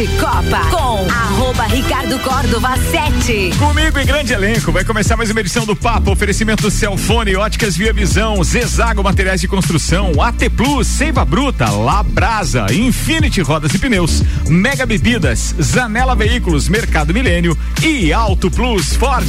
de Copa com arroba Ricardo Córdova 7. Comigo em grande elenco, vai começar mais uma edição do Papo, oferecimento Celfone, óticas Via Visão, Zezago Materiais de Construção, AT Plus, Seiva Bruta, Labrasa, Infinity Rodas e Pneus, Mega Bebidas, Zanela Veículos, Mercado Milênio e Auto Plus Ford.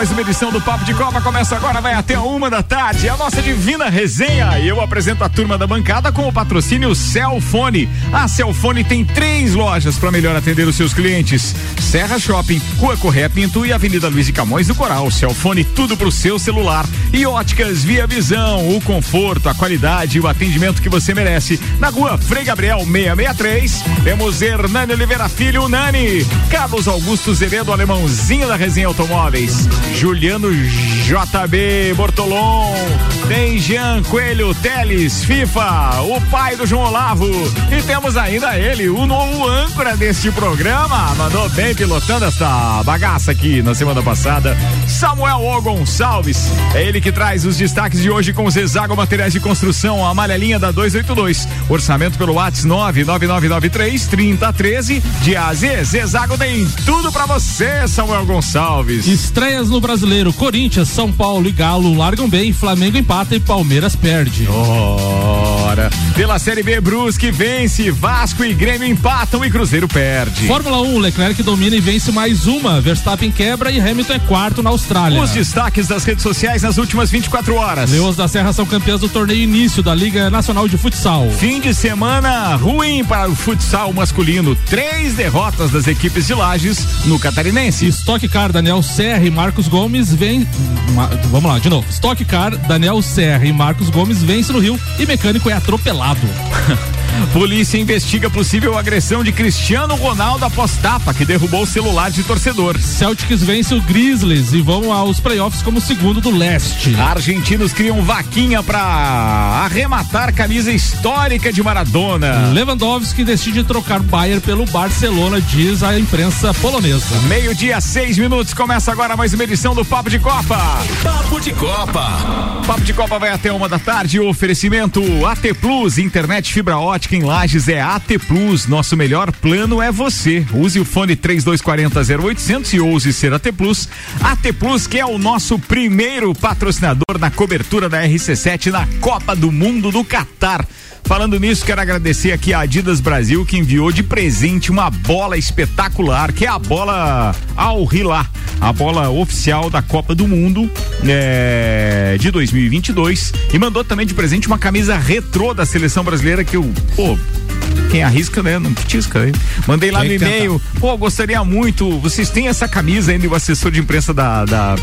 Mais uma edição do Papo de Copa. Começa agora, vai até uma da tarde. A nossa divina resenha. Eu apresento a turma da bancada com o patrocínio Celfone. A Celfone tem três lojas para melhor atender os seus clientes: Serra Shopping, Rua Correia Pinto e Avenida Luiz e Camões do Coral. Celfone, tudo pro seu celular. E óticas Via Visão, o conforto, a qualidade e o atendimento que você merece. Na rua Frei Gabriel 663. Temos Hernani Oliveira Filho, Nani. Carlos Augusto Zeredo, alemãozinho da resenha Automóveis. Juliano JB Bortolom, tem Jean Coelho Teles, FIFA, o pai do João Olavo. E temos ainda ele, o novo âncora deste programa. Mandou bem pilotando esta bagaça aqui na semana passada. Samuel O. Gonçalves. É ele que traz os destaques de hoje com os Exago Materiais de Construção, a amarelinha da 282. Orçamento pelo WhatsApp 99993 3013 de AZ. Zezago tem tudo para você, Samuel Gonçalves. Estreias no Brasileiro, Corinthians, São Paulo e Galo largam bem, Flamengo empata e Palmeiras perde. Ora, pela Série B, Brusque vence, Vasco e Grêmio empatam e Cruzeiro perde. Fórmula 1, Leclerc domina e vence mais uma, Verstappen quebra e Hamilton é quarto na Austrália. Os destaques das redes sociais nas últimas 24 horas. Leões da Serra são campeãs do torneio início da Liga Nacional de Futsal. Fim de semana ruim para o futsal masculino, três derrotas das equipes de Lages no Catarinense. Stock Car, Daniel Serra e Marcos Gomes vem. Vamos lá, de novo. Stock Car, Daniel Serra e Marcos Gomes vence no Rio e mecânico é atropelado. Polícia investiga possível agressão de Cristiano Ronaldo após tapa que derrubou o celular de torcedor. Celtics vence o Grizzlies e vão aos playoffs como segundo do leste. Argentinos criam vaquinha para arrematar camisa histórica de Maradona. Lewandowski decide trocar Bayern pelo Barcelona, diz a imprensa polonesa. Meio-dia, seis minutos. Começa agora mais uma edição do Papo de Copa. Papo de Copa. Papo de Copa vai até uma da tarde. Oferecimento AT Plus, internet fibra ótica em Lages é AT Plus. Nosso melhor plano é você. Use o fone 3240 0800 e ouse ser AT Plus. AT Plus que é o nosso primeiro patrocinador na cobertura da RC7 na Copa do Mundo do Catar. Falando nisso, quero agradecer aqui a Adidas Brasil que enviou de presente uma bola espetacular, que é a bola Al Hilal, a bola oficial da Copa do Mundo é, de 2022 e mandou também de presente uma camisa retrô da seleção brasileira que eu, pô, quem arrisca, né? Não petisca, hein? Mandei lá no e-mail, pô, gostaria muito, vocês têm essa camisa ainda e o assessor de imprensa da, da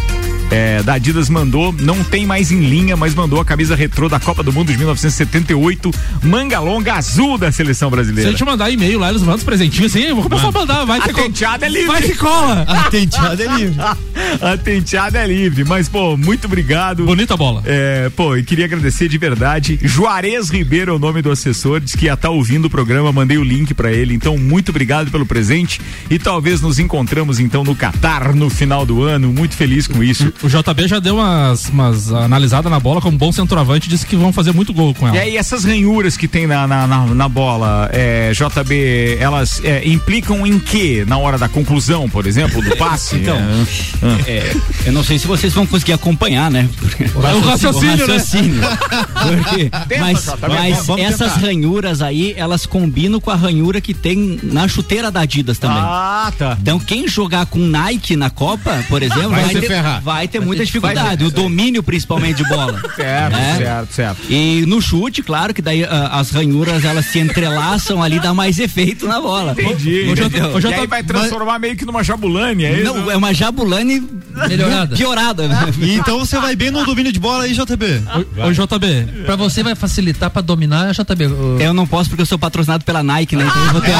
é, da Adidas mandou, não tem mais em linha, mas mandou a camisa retrô da Copa do Mundo de 1978, manga longa azul da seleção brasileira. Se a gente mandar e-mail lá, eles mandam os presentinhos assim, eu vou começar Mano. a mandar, vai a tenteada é livre. Vai que cola. A tenteada é livre. a tenteada é livre, mas pô, muito obrigado. Bonita bola. É, pô, e queria agradecer de verdade. Juarez Ribeiro é o nome do assessor, diz que ia estar tá ouvindo o programa, mandei o link para ele, então muito obrigado pelo presente e talvez nos encontramos então no Catar no final do ano, muito feliz com isso. O JB já deu umas, umas analisadas na bola como bom centroavante, disse que vão fazer muito gol com ela. E aí, essas ranhuras que tem na, na, na, na bola, é, JB, elas é, implicam em quê? Na hora da conclusão, por exemplo, do passe? então, é, é, eu não sei se vocês vão conseguir acompanhar, né? O raciocínio, o raciocínio né? Porque, Tenta, mas, mas essas tentar. ranhuras aí, elas combinam com a ranhura que tem na chuteira da Adidas também. Ah, tá. Então, quem jogar com Nike na Copa, por exemplo, vai, vai, ter, vai vai ter muita dificuldade. O domínio, principalmente, de bola. certo, né? certo, certo. E no chute, claro que daí uh, as ranhuras elas se entrelaçam ali, dá mais efeito na bola. Entendi. O, o, o, e aí vai transformar mas... meio que numa jabulane, é isso? Não, é uma jabulane melhorada. Piorada. Né? então você vai bem no domínio de bola aí, JB. Ô, JB, pra você vai facilitar pra dominar, JB. Eu não posso porque eu sou patrocinado pela Nike, né? Então eu vou ter.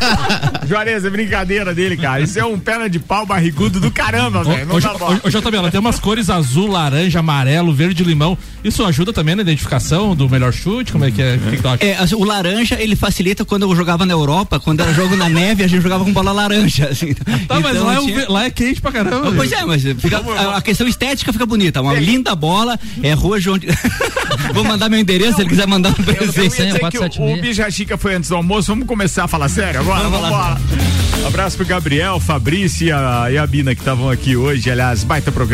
Juarez, é brincadeira dele, cara. Isso é um perna de pau barrigudo do caramba, velho. Ô, JB, ela tem umas cores azul, laranja, amarelo, verde, limão. Isso ajuda também na identificação do melhor chute? Como é que é? Que que é assim, o laranja, ele facilita quando eu jogava na Europa, quando era jogo na neve, a gente jogava com bola laranja. Assim. Tá, então, mas lá, tinha... é lá, é quente pra caramba. Pois é, mas fica, a, a, questão estética fica bonita. Uma é. linda bola, é rua João. Vou mandar meu endereço, se ele quiser mandar um presente. O, o Bijachica foi antes do almoço, vamos começar a falar sério agora? Vamos, vamos lá. Um abraço pro Gabriel, Fabrício e a, e a Bina que estavam aqui hoje. Aliás, baita programa.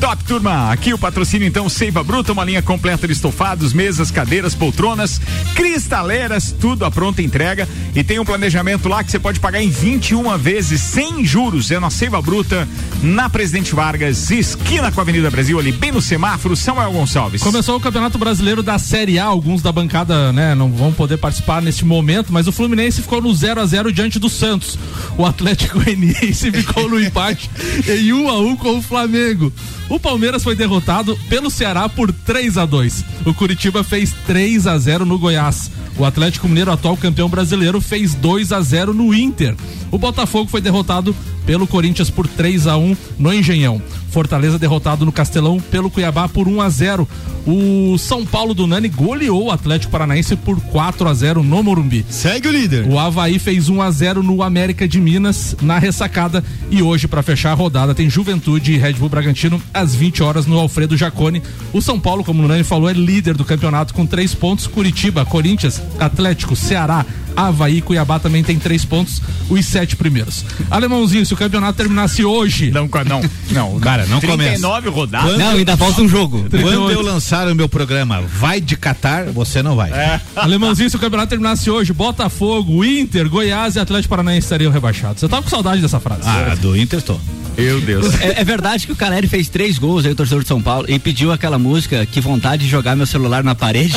Top, turma. Aqui o patrocínio, então, Seiva Bruta, uma linha completa de estofados, mesas, cadeiras, poltronas, cristaleiras, tudo à pronta entrega. E tem um planejamento lá que você pode pagar em 21 vezes sem juros. É na Seiva Bruta, na Presidente Vargas, esquina com a Avenida Brasil, ali bem no semáforo, Samuel Gonçalves. Começou o Campeonato Brasileiro da Série A. Alguns da bancada, né, não vão poder participar neste momento, mas o Fluminense ficou no 0 a 0 diante do Santos. O Atlético Goianiense ficou no empate em 1 um a 1 um com o Flamengo. O Palmeiras foi derrotado pelo Ceará por 3 a 2. O Curitiba fez 3 a 0 no Goiás. O Atlético Mineiro, atual campeão brasileiro, fez 2 a 0 no Inter. O Botafogo foi derrotado pelo Corinthians por 3 a 1 no Engenhão. Fortaleza derrotado no Castelão pelo Cuiabá por 1 a 0. O São Paulo do Nani goleou o Atlético Paranaense por 4 a 0 no Morumbi. Segue o líder. O Havaí fez 1 a 0 no América de Minas na ressacada e hoje para fechar a rodada tem Juventude e Red Bull Bragantino às 20 horas no Alfredo Jacone. O São Paulo, como o Nani falou, é líder do campeonato com três pontos. Curitiba, Corinthians, Atlético, Ceará, Havaí, Cuiabá também tem três pontos, os sete primeiros. Alemãozinho, se o campeonato terminasse hoje. Não, não, não, cara, não 39 começa. rodadas. Não, ainda falta um jogo. Quando eu lançar o meu programa Vai de Catar, você não vai. É. Alemãozinho, se o campeonato terminasse hoje, Botafogo, Inter, Goiás e Atlético Paranaense estariam rebaixados. Você tava com saudade dessa frase. Ah, do Inter estou. Meu Deus. É, é, verdade que o Caleri fez três gols aí, o torcedor de São Paulo, e pediu aquela música, que vontade de jogar meu celular na parede.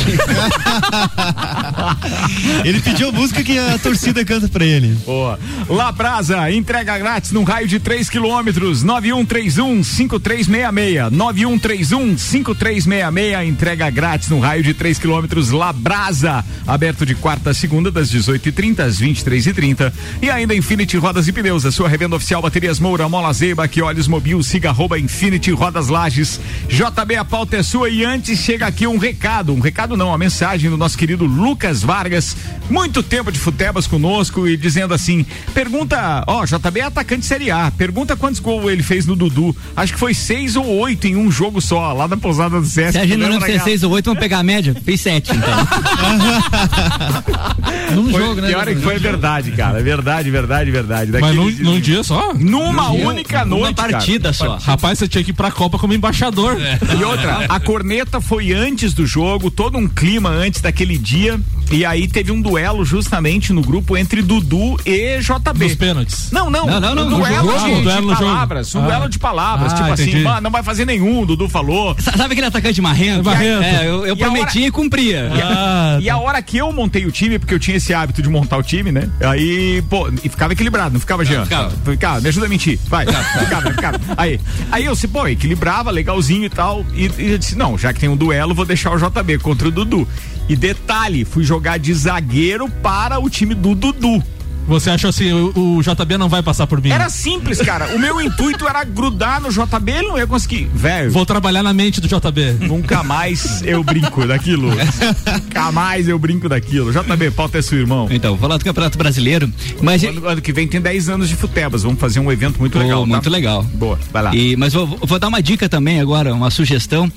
ele pediu a música que a torcida canta pra ele. Boa. Labrasa, entrega grátis num raio de 3 quilômetros, 9131 5366. 9131 5366, entrega grátis num raio de 3 quilômetros. Labrasa, aberto de quarta a segunda, das 18h30 às 23h30. E, e ainda Infinity Rodas e Pneus, a sua revenda oficial Baterias Moura, Mola Zeiba, que olhos mobil, siga arroba Infinity Rodas Lages. JB, a pauta é sua e antes chega aqui um recado, um recado não, uma mensagem do nosso querido Lucas Vargas, muito tempo de futebas conosco e dizendo assim, pergunta, ó, JB é atacante Série A, pergunta quantos gols ele fez no Dudu, acho que foi seis ou oito em um jogo só, lá na pousada do César. Se a gente não fez seis ou oito, vamos pegar a média, fez sete, então. num foi, jogo, né? Pior é que foi verdade, cara, verdade, verdade, verdade. Mas num, num dia só? Numa única única noite. Uma partida cara. só. Rapaz, você tinha que ir pra Copa como embaixador. É. E outra, a corneta foi antes do jogo, todo um clima antes daquele dia. E aí teve um duelo justamente no grupo entre Dudu e JB. Nos pênaltis. Não, não. Não, não, não. Um duelo, jogo, de, duelo de palavras. Um ah. duelo de palavras. Ah, tipo assim, entendi. assim, não vai fazer nenhum, Dudu falou. Sabe aquele atacante marrento? marrento. É, eu, eu prometi e, hora... e cumpria. E, a, e a hora que eu montei o time, porque eu tinha esse hábito de montar o time, né? Aí, pô, e ficava equilibrado, não ficava, Jean? Ficava. ficava. Me ajuda a mentir. Vai. Ficava, ficava. Aí, aí eu se, pô, equilibrava, legalzinho e tal. E, e eu disse, não, já que tem um duelo, vou deixar o JB contra o Dudu. E detalhe, fui jogar de zagueiro para o time do Dudu. Você achou assim, o, o, JB não vai passar por mim? Era simples, cara. O meu intuito era grudar no JB, ele não ia conseguir. Velho. Vou trabalhar na mente do JB. Nunca mais eu brinco daquilo. Nunca mais eu brinco daquilo. JB, pauta é seu irmão. Então, falar do Campeonato Brasileiro. Mas ano, ano que vem tem 10 anos de futebas. Vamos fazer um evento muito oh, legal. Tá? Muito legal. Boa, vai lá. E, mas vou, vou dar uma dica também agora, uma sugestão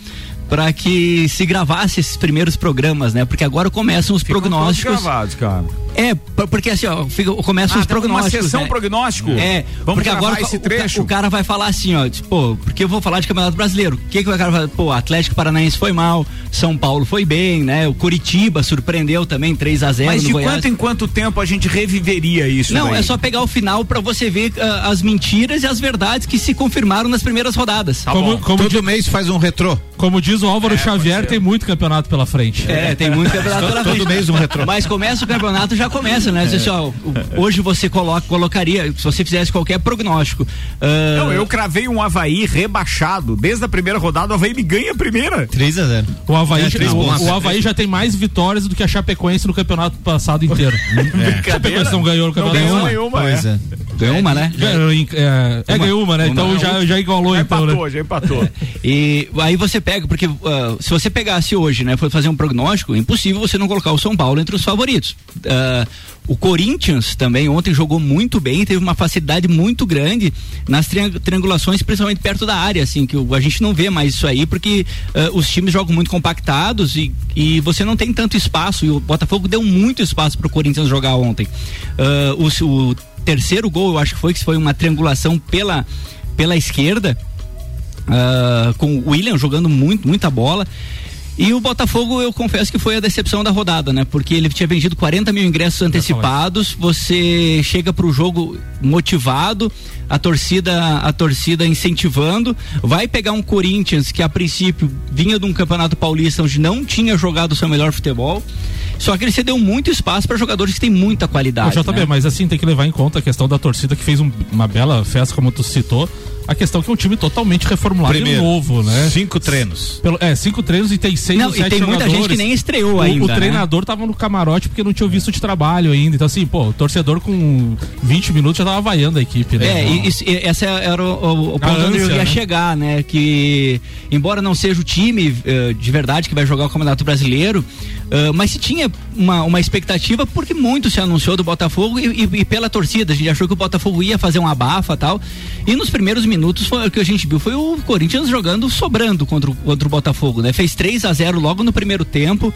para que se gravasse esses primeiros programas, né? Porque agora começam os Ficam prognósticos. gravados, cara. É, porque assim, ó, fica, começa ah, os prognósticos. Uma sessão né? prognóstico? É, Vamos porque agora esse o, trecho. O, cara vai falar assim, ó, tipo, pô, porque eu vou falar de Campeonato Brasileiro. O que, que o cara vai Pô, Atlético Paranaense foi mal, São Paulo foi bem, né? O Curitiba surpreendeu também 3 a 0 Mas no de Goiás. quanto em quanto tempo a gente reviveria isso? Não, daí? é só pegar o final para você ver uh, as mentiras e as verdades que se confirmaram nas primeiras rodadas. Tá como, como Todo mês faz um retrô. Como diz o Álvaro É, Xavier, tem muito campeonato pela frente. É, tem muito campeonato pela Todo frente. mês um retrô. Mas começa o campeonato, já começa, né? Assim, ó, o- hoje você coloca, colocaria, se você fizesse qualquer prognóstico. ah, Não, eu cravei um Havaí rebaixado. Desde a primeira rodada, o Havaí me ganha a primeira. 3 a 0 O Havaí, É, já- três o, o Havaí já tem mais vitórias do que a Chapecoense no campeonato passado inteiro. A Chapecoense não ganhou no Não campeonato ganhou nenhum. nenhuma. Pois é. é. ganhou uma, né? Ganhou, é, é, ganhou uma, né? Uma. Então já, já igualou, Já então, empatou, né? já empatou. E aí você pega, porque ah, se você pegasse hoje, né, for fazer um prognóstico, é impossível você não colocar o São Paulo entre os favoritos. Ah, o Corinthians também ontem jogou muito bem, teve uma facilidade muito grande nas triang- triangulações, principalmente perto da área, assim, que a gente não vê mais isso aí, porque ah, os times jogam muito compactados e, e você não tem tanto espaço. E o Botafogo deu muito espaço para o Corinthians jogar ontem. Ah, o, o terceiro gol, eu acho que foi que foi uma triangulação pela, pela esquerda. Ah, com o William jogando muito, muita bola. E o Botafogo, eu confesso que foi a decepção da rodada, né? Porque ele tinha vendido 40 mil ingressos antecipados. Você chega pro jogo motivado, a torcida, a torcida incentivando. Vai pegar um Corinthians que a princípio vinha de um campeonato paulista onde não tinha jogado o seu melhor futebol. Só que ele cedeu muito espaço para jogadores que têm muita Ô, qualidade. JB, né? mas assim tem que levar em conta a questão da torcida que fez um- uma bela festa, como tu citou. A questão que é um time totalmente reformulado Primeiro, e novo, né? Cinco treinos. Pelo, é, cinco treinos e tem seis Não, ou e sete tem muita jogadores. gente que nem estreou O- ainda. O, né? treinador tava no camarote porque não tinha visto de trabalho ainda. Então, assim, pô, o torcedor com 20 minutos já tava vaiando a equipe, né? É, e, isso- e essa era o, o- o ponto onde eu ia né? chegar, né? Que, embora não seja o time eh, de verdade que vai jogar o Campeonato Brasileiro, eh, mas se tinha uma, uma expectativa, porque muito se anunciou do Botafogo e, e- e pela torcida. A gente achou que o Botafogo ia fazer um abafa tal. E nos primeiros minutos foi, o que a gente viu foi o Corinthians jogando sobrando contra, o- contra o Botafogo, né? Fez 3 a 0 logo no primeiro tempo.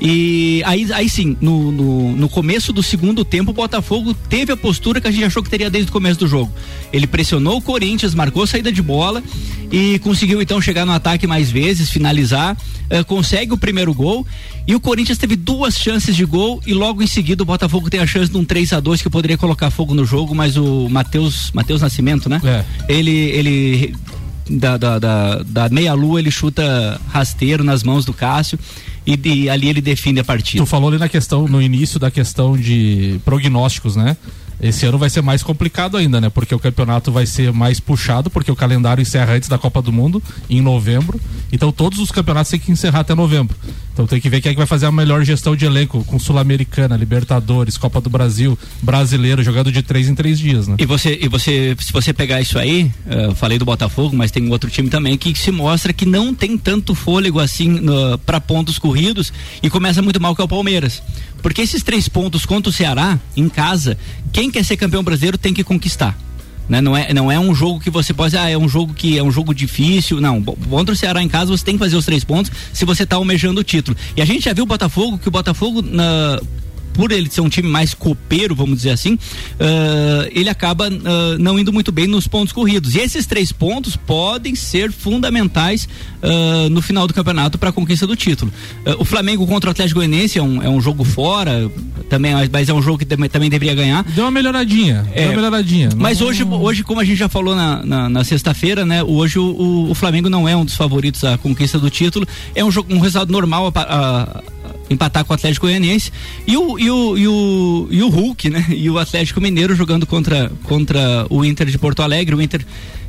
E aí, aí sim, no, no, no começo do segundo tempo, o Botafogo teve a postura que a gente achou que teria desde o começo do jogo. Ele pressionou o Corinthians, marcou saída de bola e conseguiu então chegar no ataque mais vezes, finalizar, eh, consegue o primeiro gol. E o Corinthians teve duas chances de gol e logo em seguida o Botafogo tem a chance de um 3 a 2 que poderia colocar fogo no jogo, mas o Matheus Matheus Nascimento, né? É. Ele ele da, da, da, da meia-lua ele chuta rasteiro nas mãos do Cássio e, de- ali ele define a partida. Tu falou ali na questão, no início da questão de prognósticos, né? Esse ano vai ser mais complicado ainda, né? Porque o campeonato vai ser mais puxado, porque o calendário encerra antes da Copa do Mundo, em novembro. Então todos os campeonatos têm que encerrar até novembro. Então tem que ver quem é que vai fazer a melhor gestão de elenco, com Sul-Americana, Libertadores, Copa do Brasil, Brasileiro, jogando de três em três dias, né? E você, e você, se você pegar isso aí, eh, eu falei do Botafogo, mas tem outro time também que se mostra que não tem tanto fôlego assim para pontos corridos e começa muito mal que é o Palmeiras. Porque esses três pontos contra o Ceará, em casa, quem quer ser campeão brasileiro tem que conquistar. Né? Não, é, não é um jogo que você pode, ah, é um jogo que é um jogo difícil. Não, contra o Ceará em casa você tem que fazer os três pontos se você está almejando o título. E a gente já viu o Botafogo, que o Botafogo, na, por ele ser um time mais copeiro, vamos dizer assim, ah, ele acaba ah, não indo muito bem nos pontos corridos. E esses três pontos podem ser fundamentais ah, no final do campeonato para a conquista do título. O Flamengo contra o Atlético Goianiense é um, é um jogo fora, também, mas é um jogo que também, também deveria ganhar. Deu uma melhoradinha, É, deu uma melhoradinha. Mas Não- hoje, hoje, como a gente já falou na, na, na sexta-feira, né? Hoje o, o- Flamengo não é um dos favoritos à conquista do título. É um jogo, um resultado normal a- a empatar com o Atlético Goianiense. E o, e o, e o, e o Hulk, né? E o Atlético Mineiro jogando contra, contra o Inter de Porto Alegre. O Inter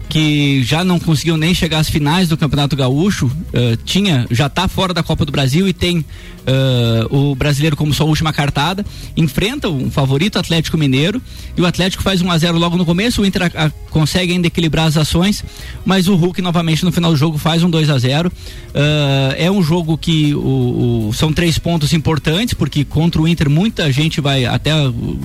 que já não conseguiu nem chegar às finais do Campeonato Gaúcho, eh, tinha, já está fora da Copa do Brasil e tem eh, o brasileiro como sua última cartada, enfrenta um favorito Atlético Mineiro e o Atlético faz 1 a 0 logo no começo, o Inter a- a- consegue ainda equilibrar as ações, mas o Hulk novamente no final do jogo faz um 2 a 0 Eh, é um jogo que o, o- são três pontos importantes, porque contra o Inter muita gente vai, até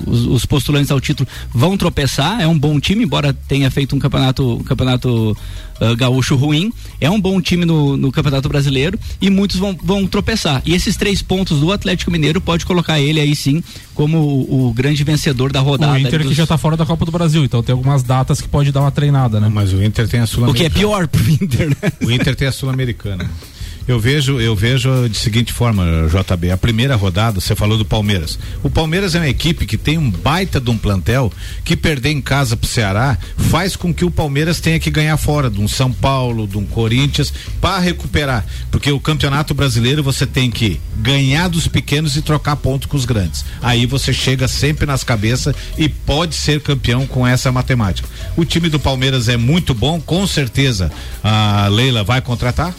os, os postulantes ao título vão tropeçar, é um bom time, embora tenha feito um campeonato, um campeonato ah, gaúcho ruim, é um bom time no, no Campeonato Brasileiro e muitos vão, vão tropeçar. E esses três 10 pontos do Atlético Mineiro, pode colocar ele aí sim como o, o grande vencedor da rodada. O Inter dos... que já tá fora da Copa do Brasil, então tem algumas datas que pode dar uma treinada, né? Mas o Inter tem a O que é Sul-Americana. pior pro Inter, né? O Inter tem a Sul-Americana. Eu vejo, eu vejo de seguinte forma, JB. A primeira rodada, você falou do Palmeiras. O Palmeiras é uma equipe que tem um baita de um plantel que perder em casa pro Ceará faz com que o Palmeiras tenha que ganhar fora de um São Paulo, de um Corinthians, para recuperar. Porque o campeonato brasileiro você tem que ganhar dos pequenos e trocar ponto com os grandes. Aí você chega sempre nas cabeças e pode ser campeão com essa matemática. O time do Palmeiras é muito bom, com certeza a Leila vai contratar.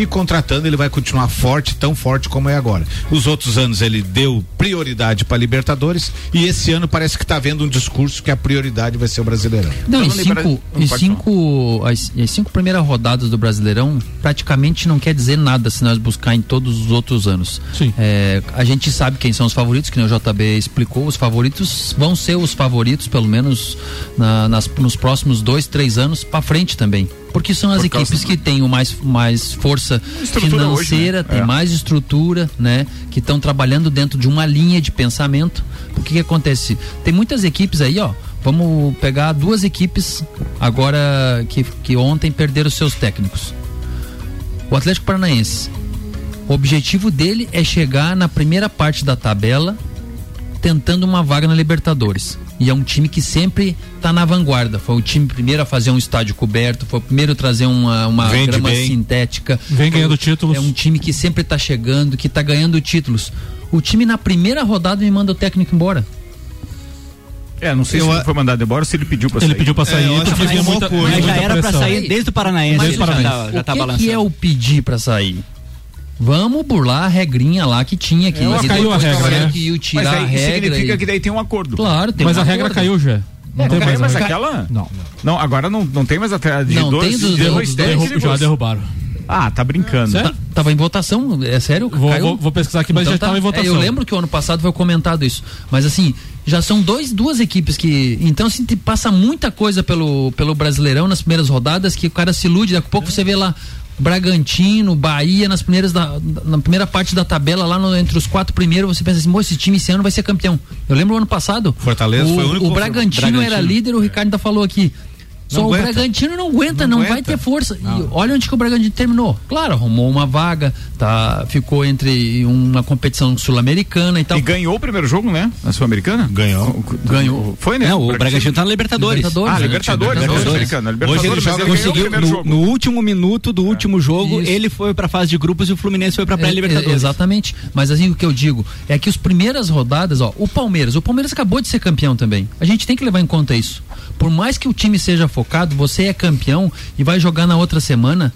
E contratando ele vai continuar forte, tão forte como é agora. Os outros anos ele deu prioridade para Libertadores e esse ano parece que está vendo um discurso que a prioridade vai ser o Brasileirão. Não, Então, e libera- cinco, não e cinco, as, as cinco primeiras rodadas do Brasileirão praticamente não quer dizer nada se nós buscar em todos os outros anos. Sim. É, a gente sabe quem são os favoritos, que nem o JB explicou, os favoritos vão ser os favoritos, pelo menos na- nas- nos próximos dois, três anos para frente também. Porque são as Por equipes que têm o mais, mais força Estrutura hoje, financeira, né? tem É. mais estrutura, né? Que estão trabalhando dentro de uma linha de pensamento. O que, que acontece? Tem muitas equipes aí, ó. Vamos pegar duas equipes agora que, que ontem perderam seus técnicos. O Atlético Paranaense. O objetivo dele é chegar na primeira parte da tabela tentando uma vaga na Libertadores. E é um time que sempre está na vanguarda. Foi o time primeiro a fazer um estádio coberto, foi o primeiro a trazer uma, uma Vende grama bem. sintética. Vem Foi- ganhando títulos. É um time que sempre está chegando, que está ganhando títulos. O time na primeira rodada me manda o técnico embora. É, não sei Eu se a- ele foi mandado embora ou se ele pediu pra Ele sair. pediu pra sair eu acho que vinha arrumou muita, coisa. Mas já muita era pra pressão. sair desde o Paranaense. Mas, ele já Paranaense. tá, já o tá que, balançando. que é o pedir para sair? Vamos burlar a regrinha lá que tinha aqui. É, Mas caiu a regra, né? que Mas tirar a aí regra. significa e- que daí tem um acordo. Claro, tem Mas um a regra acordo. caiu já. Não tem Caiu, mais mas a regra. aquela? Não. Não, agora não, não tem mais até de Não, dois, tem dos- dois dos- técnicos. Derru- já derrubaram. Ah, tá brincando. Sério? Tava em votação, é sério? Vou, Caiu? vou, vou pesquisar aqui, mas Então já tá. estava em votação. É, eu lembro que o ano passado foi comentado isso. Mas assim, já são dois, duas equipes que. Então, assim, passa muita coisa pelo, pelo Brasileirão nas primeiras rodadas que o cara se ilude. Daqui a pouco você vê lá. Bragantino, Bahia nas primeiras da, na primeira parte da tabela lá no- entre os quatro primeiros você pensa assim, "Pô, esse time esse ano vai ser campeão. Eu lembro o ano passado. Fortaleza o, foi o único o Bragantino, Bragantino. era líder, o Ricardo ainda falou aqui. Só Não o. Bragantino não aguenta, Não não, vai aguenta. ter força. E olha onde que o Bragantino terminou. Claro, arrumou uma vaga, tá, ficou entre uma competição sul-americana e tal. E ganhou o primeiro jogo, né? Na Sul-Americana? Ganhou. Ganhou. Foi, né? Não, o Bragantino tá na Libertadores. Libertadores, Ah, né? Libertadores, Libertadores. Libertadores, Hoje ele joga- Conseguiu primeiro no, jogo. no último minuto do último jogo, Isso. ele foi pra fase de grupos e o Fluminense foi pra É, pré-Libertadores. é, exatamente. Mas assim, o que eu digo é que as primeiras rodadas, ó, o Palmeiras, o Palmeiras acabou de ser campeão também. A gente tem que levar em conta isso. Por mais que o time seja focado, você é campeão e vai jogar na outra semana.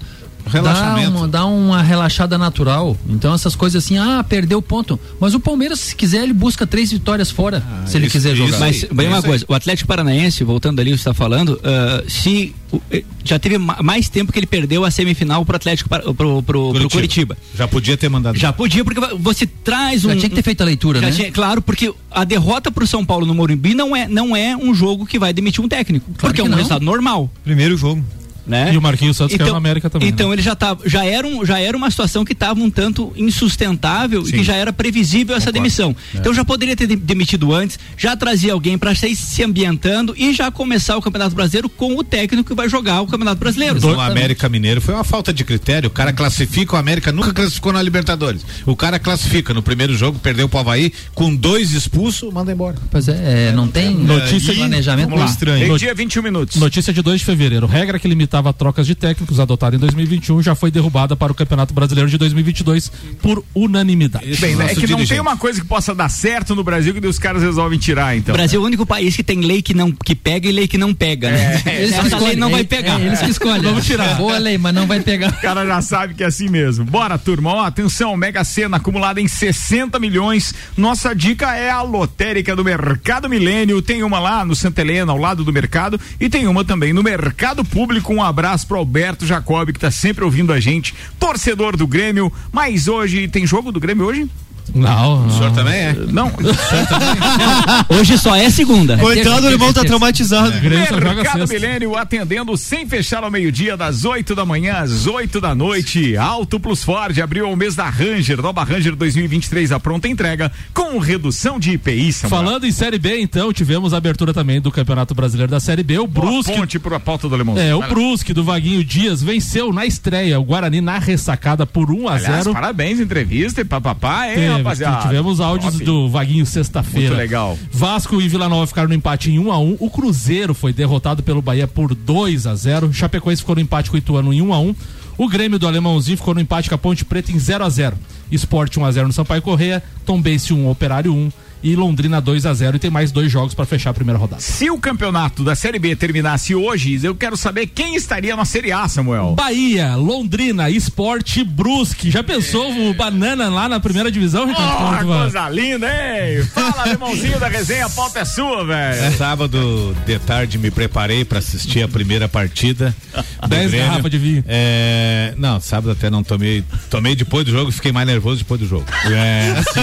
Dá Relaxamento. uma, dá uma relaxada natural. Então, essas coisas assim, ah, perdeu ponto. Mas o Palmeiras, se quiser, ele busca três vitórias fora, se ele isso- quiser jogar. isso Mas, bem uma coisa, o Atlético Paranaense, voltando ali, você está falando, ah, se o- eh, já teve ma- mais tempo que ele perdeu a semifinal pro Atlético, Par- pro, pro, pro Curitiba. Já podia ter mandado. Já podia, porque você traz um. Já tinha que ter feito a leitura, já né? tinha- claro, porque a derrota pro São Paulo no Morumbi não é, não é um jogo que vai demitir um técnico. porque é um não. resultado normal. Primeiro jogo. Né? E o Marquinhos Santos caiu na América também. Então né? ele já tava, já era, um, já era uma situação que estava um tanto insustentável e que já era previsível essa demissão. É. Então já poderia ter de- demitido antes, já trazia alguém para sair se ambientando e já começar o Campeonato Brasileiro com o técnico que vai jogar o Campeonato Brasileiro. No América Mineiro foi uma falta de critério. O cara classifica o América, nunca classificou na Libertadores. O cara classifica no primeiro jogo, perdeu pro Havaí, com dois expulsos, manda embora. Pois é, é, não tem Notícia de planejamento. Lá. Estranho. Tem dia 21 minutos. Notícia de 2 de fevereiro. Regra que limitava trocas de técnicos adotada em 2021 já foi derrubada para o Campeonato Brasileiro de 2022 por unanimidade. Bem, né, é que não dirigente. tem uma coisa que possa dar certo no Brasil que os caras resolvem tirar, então. O Brasil é o único país que tem lei que não que pega e lei que não pega, né? Eles que Essa lei escolhem, não vai é- pegar. é eles que escolhem. Vamos tirar. Boa lei, mas não vai pegar. O cara já sabe que é assim mesmo. Bora, turma. Ó, atenção, Mega Sena acumulada em 60 milhões. Nossa dica é a lotérica do Mercado Milênio. Tem uma lá no Santa Helena, ao lado do mercado, e tem uma também no Mercado Público. Um abraço pro Alberto Jacob, que tá sempre ouvindo a gente, torcedor do Grêmio. Mas hoje tem jogo do Grêmio hoje? Não, O senhor também é? Não, Hoje só é segunda. Coitado, o irmão tá traumatizado. Joga Mercado. Milênio atendendo sem fechar ao meio-dia, das 8 da manhã às 8 da noite. Auto Plus Ford abriu o mês da Ranger, nova Ranger 2023, a pronta entrega, com redução de IPI. Samuel. Falando em Série B, então, tivemos a abertura também do Campeonato Brasileiro da Série B. O Boa Brusque ponte para a pauta do Alemão. É, o Vai lá. Brusque do Vaguinho Dias venceu na estreia o Guarani na ressacada por 1 a Aliás, 0. parabéns, entrevista e papapá, hein, Teve, rapaziada? Tivemos áudios Top. do Vaguinho sexta-feira. Muito legal. Vasco e Vila Nova ficaram no empate em 1 a 1 O Cruzeiro foi derrotado pelo Bahia por 2 a 0 Chapecoense ficou no empate com o Ituano em 1 a 1 O Grêmio do Alemãozinho ficou no empate com a Ponte Preta em 0 a 0 Esporte 1 a 0 no Sampaio Correia, Tombense 1, Operário 1 e Londrina 2 a 0 E tem mais dois jogos para fechar a primeira rodada. Se o campeonato da Série B terminasse hoje, eu quero saber quem estaria na Série A, Samuel. Bahia, Londrina, Esporte, Brusque. Já pensou o Banana lá na primeira divisão, Ricardo? Oh, vai? coisa linda, hein? Fala, alemãozinho da resenha, a pauta é sua, velho. Sábado de tarde me preparei para assistir a primeira partida. do Dez Grêmio. garrafas de vinho. É, não, sábado até não tomei. Tomei depois do jogo, fiquei mais nervoso depois do jogo. É, assim,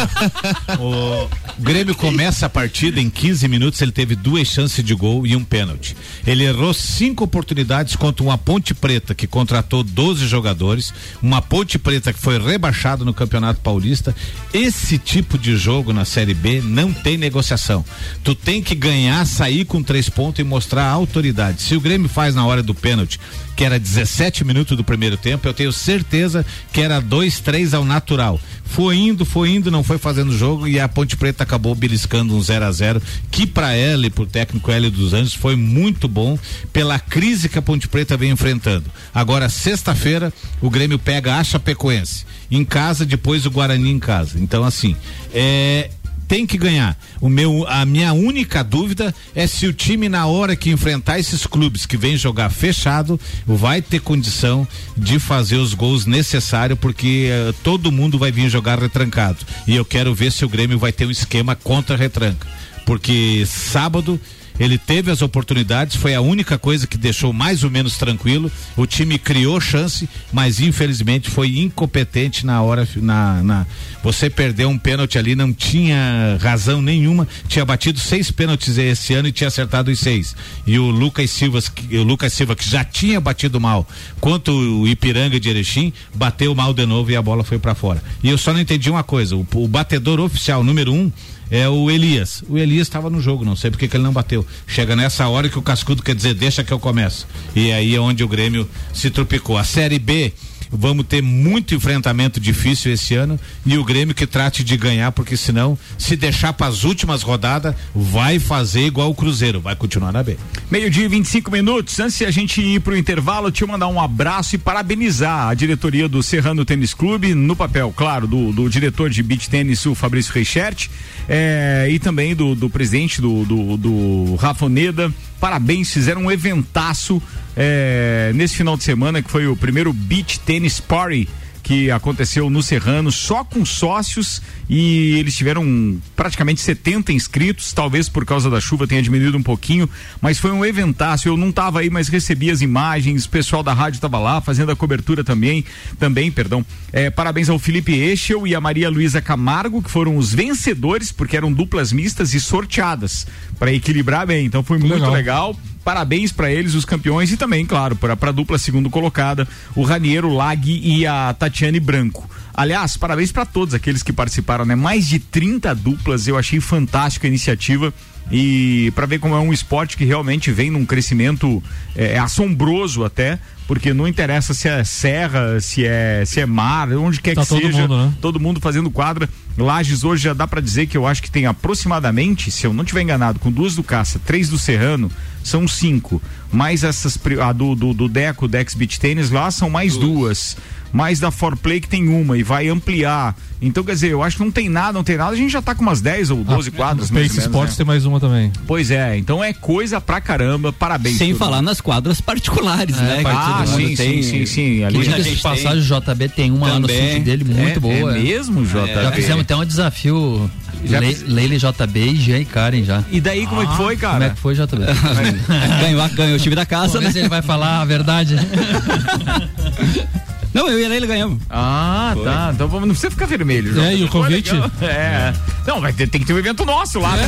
o Grêmio começa a partida em 15 minutos, ele teve duas chances de gol e um pênalti. Ele errou cinco oportunidades contra uma Ponte Preta que contratou 12 jogadores, uma Ponte Preta que foi rebaixada no Campeonato Paulista. Esse tipo de jogo na Série B não tem negociação. Tu tem que ganhar, sair com três pontos e mostrar autoridade. Se o Grêmio faz na hora do pênalti, que era 17 minutos do primeiro tempo, eu tenho certeza que era 2, 3 ao natural. Foi indo, foi indo, não foi fazendo jogo e a Ponte Preta acabou beliscando um 0 a 0 que para ela e pro técnico Hélio dos Anjos foi muito bom pela crise que a Ponte Preta vem enfrentando. Agora, sexta-feira, o Grêmio pega a Chapecoense em casa, depois o Guarani em casa. Então, assim, é tem que ganhar. O meu, a minha única dúvida é se o time na hora que enfrentar esses clubes que vem jogar fechado vai ter condição de fazer os gols necessários porque eh, todo mundo vai vir jogar retrancado e eu quero ver se o Grêmio vai ter um esquema contra retranca porque sábado ele teve as oportunidades, foi a única coisa que deixou mais ou menos tranquilo. O time criou chance, mas infelizmente foi incompetente na hora. Na, na- você perdeu um pênalti ali, não tinha razão nenhuma. Tinha batido seis pênaltis esse ano e tinha acertado os seis. E o Lucas Silva, o Lucas Silva que já tinha batido mal, quanto o Ipiranga de Erechim, bateu mal de novo e a bola foi para fora. E eu só não entendi uma coisa: o, o batedor oficial número um é o Elias. O Elias estava no jogo, não sei porque que ele não bateu. Chega nessa hora que o Cascudo quer dizer, deixa que eu começo. E aí é onde o Grêmio se tropicou. A Série B, vamos ter muito enfrentamento difícil esse ano e o Grêmio que trate de ganhar, porque senão, se deixar para as últimas rodadas, vai fazer igual o Cruzeiro, vai continuar na B. Meio-dia e 25 minutos. Antes de a gente ir pro intervalo, deixa eu mandar um abraço e parabenizar a diretoria do Serrano Tênis Clube, no papel, claro, do, do diretor de beach tênis, o Fabrício Reichert, eh, e também do, do presidente do, do, do Rafa Oneda. Parabéns, fizeram um eventaço eh, nesse final de semana, que foi o primeiro beach tênis party que aconteceu no Serrano, só com sócios e eles tiveram praticamente 70 inscritos, talvez por causa da chuva tenha diminuído um pouquinho, mas foi um eventaço. Eu não estava aí, mas recebi as imagens, o pessoal da rádio estava lá fazendo a cobertura também, também, perdão. É, parabéns ao Felipe Eschel e a Maria Luísa Camargo, que foram os vencedores, porque eram duplas mistas e sorteadas para equilibrar bem. Então foi muito Legal. legal. Parabéns para eles, os campeões, e também, claro, para a dupla segundo colocada, o Raniero Lag e a Tatiane Branco. Aliás, parabéns para todos aqueles que participaram, né? Mais de 30 duplas, eu achei fantástica a iniciativa. E para ver como é um esporte que realmente vem num crescimento é, assombroso até, porque não interessa se é serra, se é, se é mar, onde quer Tá que todo seja, mundo, né? todo mundo fazendo quadra. Lages hoje já dá pra dizer que eu acho que tem aproximadamente, se eu não tiver enganado, com duas do Caça, três do Serrano, são cinco. Mais essas, a do, do, do Deco, Dex Beach Tennis, lá são mais duas. Mais da Forplay que tem uma e vai ampliar. Então, quer dizer, eu acho que não tem nada, não tem nada. A gente já tá com umas 10 ou 12 quadras, mais Pace ou menos, Sports né? tem mais uma também. Pois é, então é coisa pra caramba. Parabéns. Sem falar nas quadras particulares, né? que Ah, mundo sim, tem. sim, sim, sim. Ali Diga-se gente de passagem, o JB tem uma lá no Também. sítio dele, muito é, boa. É mesmo, JB? Já fizemos até um desafio Já Le, JB e Jean e Karen já. E daí, como é que foi, cara? Como é que foi, JB? ganhou, ganhou o time da casa, ver né? se ele vai falar a verdade. Não, eu e ele ganhamos. Ah, tá. Então vamos, não precisa ficar vermelho. João. É, e o convite? É. Não, vai ter, tem que ter um evento nosso lá. né?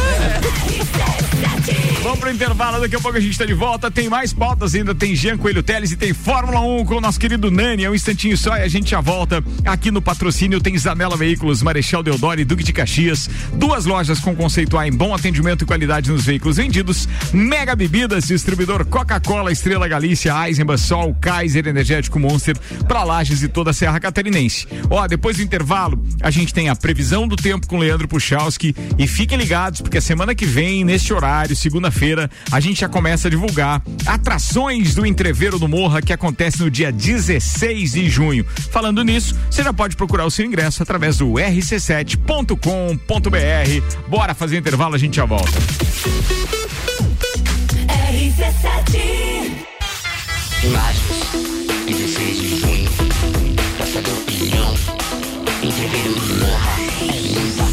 Vamos pro intervalo, daqui a pouco a gente tá de volta. Tem mais pautas ainda, tem Jean Coelho Teles e tem Fórmula 1 com o nosso querido Nani. É um instantinho só e a gente já volta. Aqui no patrocínio tem Zanela Veículos, Marechal Deodoro e Duque de Caxias. Duas lojas com conceito A em bom atendimento e qualidade nos veículos vendidos. Mega Bebidas, distribuidor Coca-Cola, Estrela Galícia, Eisenbahn, Sol, Kaiser, Energético Monster, pra Lages e toda a Serra Catarinense. Ó, depois do intervalo, a gente tem a previsão do tempo com Leandro Puchalski e fiquem ligados porque a semana que vem, neste horário, segunda-feira, a gente já começa a divulgar atrações do Entreveiro do Morra que acontece no dia 16 de junho. Falando nisso, você já pode procurar o seu ingresso através do rc7.com.br. Bora fazer intervalo, a gente já volta. Lages, 16 Entreveiro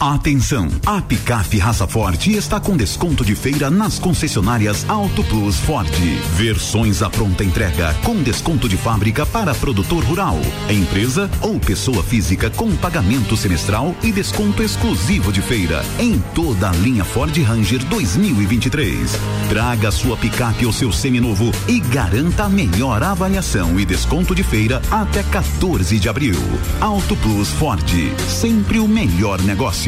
Atenção! A picape Raça Forte está com desconto de feira nas concessionárias Auto Plus Ford. Versões à pronta entrega com desconto de fábrica para produtor rural, empresa ou pessoa física com pagamento semestral e desconto exclusivo de feira em toda a linha Ford Ranger 2023. Traga sua picape ou seu seminovo e garanta a melhor avaliação e desconto de feira até 14 de abril. Auto Plus Ford, sempre o melhor negócio.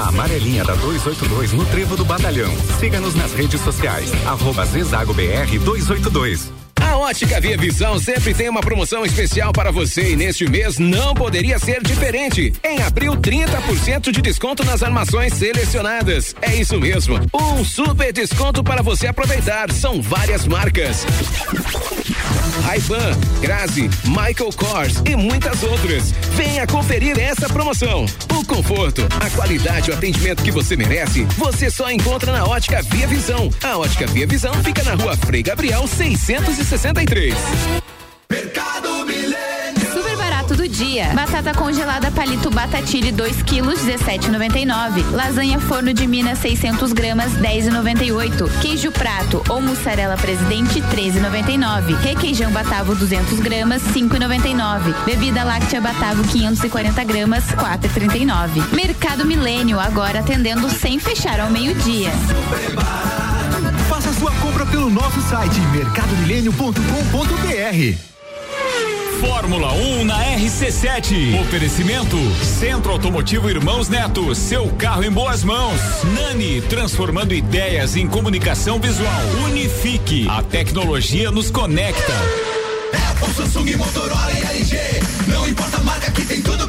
A amarelinha da 282 no Trevo do Batalhão. Siga-nos nas redes sociais. Arroba Zezago BR 282. A Ótica Via Visão sempre tem uma promoção especial para você e neste mês não poderia ser diferente. Em abril, 30% de desconto nas armações selecionadas. É isso mesmo, um super desconto para você aproveitar. São várias marcas. Ray-Ban, Grazi, Michael Kors e muitas outras. Venha conferir essa promoção. O conforto, a qualidade e o atendimento que você merece, você só encontra na Ótica Via Visão. A Ótica Via Visão fica na rua Frei Gabriel 663. Super barato do dia. Batata congelada palito Batatile 2 quilos 17,99. Lasanha forno de Minas 600 gramas 10,98. Queijo prato ou mussarela presidente 13,99. Requeijão batavo 200 gramas 5,99. Bebida láctea batavo 540 gramas 4,39. Mercado Milênio agora atendendo sem fechar ao meio-dia. Faça sua compra pelo nosso site mercadomilênio.com.br. Fórmula 1 na RC7. Oferecimento Centro Automotivo Irmãos Neto. Seu carro em boas mãos. Nani, transformando ideias em comunicação visual. Unifique. A tecnologia nos conecta. Apple, Samsung, Motorola e LG. Não importa a marca que tem tudo.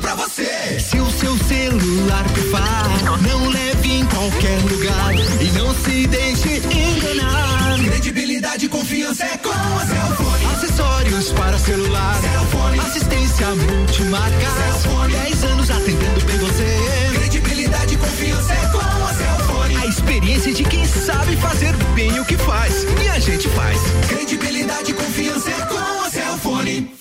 Se o seu celular pifar, não leve em qualquer lugar e não se deixe enganar. Credibilidade e confiança é com a Celfone. Acessórios para celular, Celfone. Assistência multimarca, Celfone. 10 anos atendendo bem você. Credibilidade e confiança é com a Celfone. A experiência de quem sabe fazer bem o que faz. E a gente faz. Credibilidade e confiança é com a Celfone.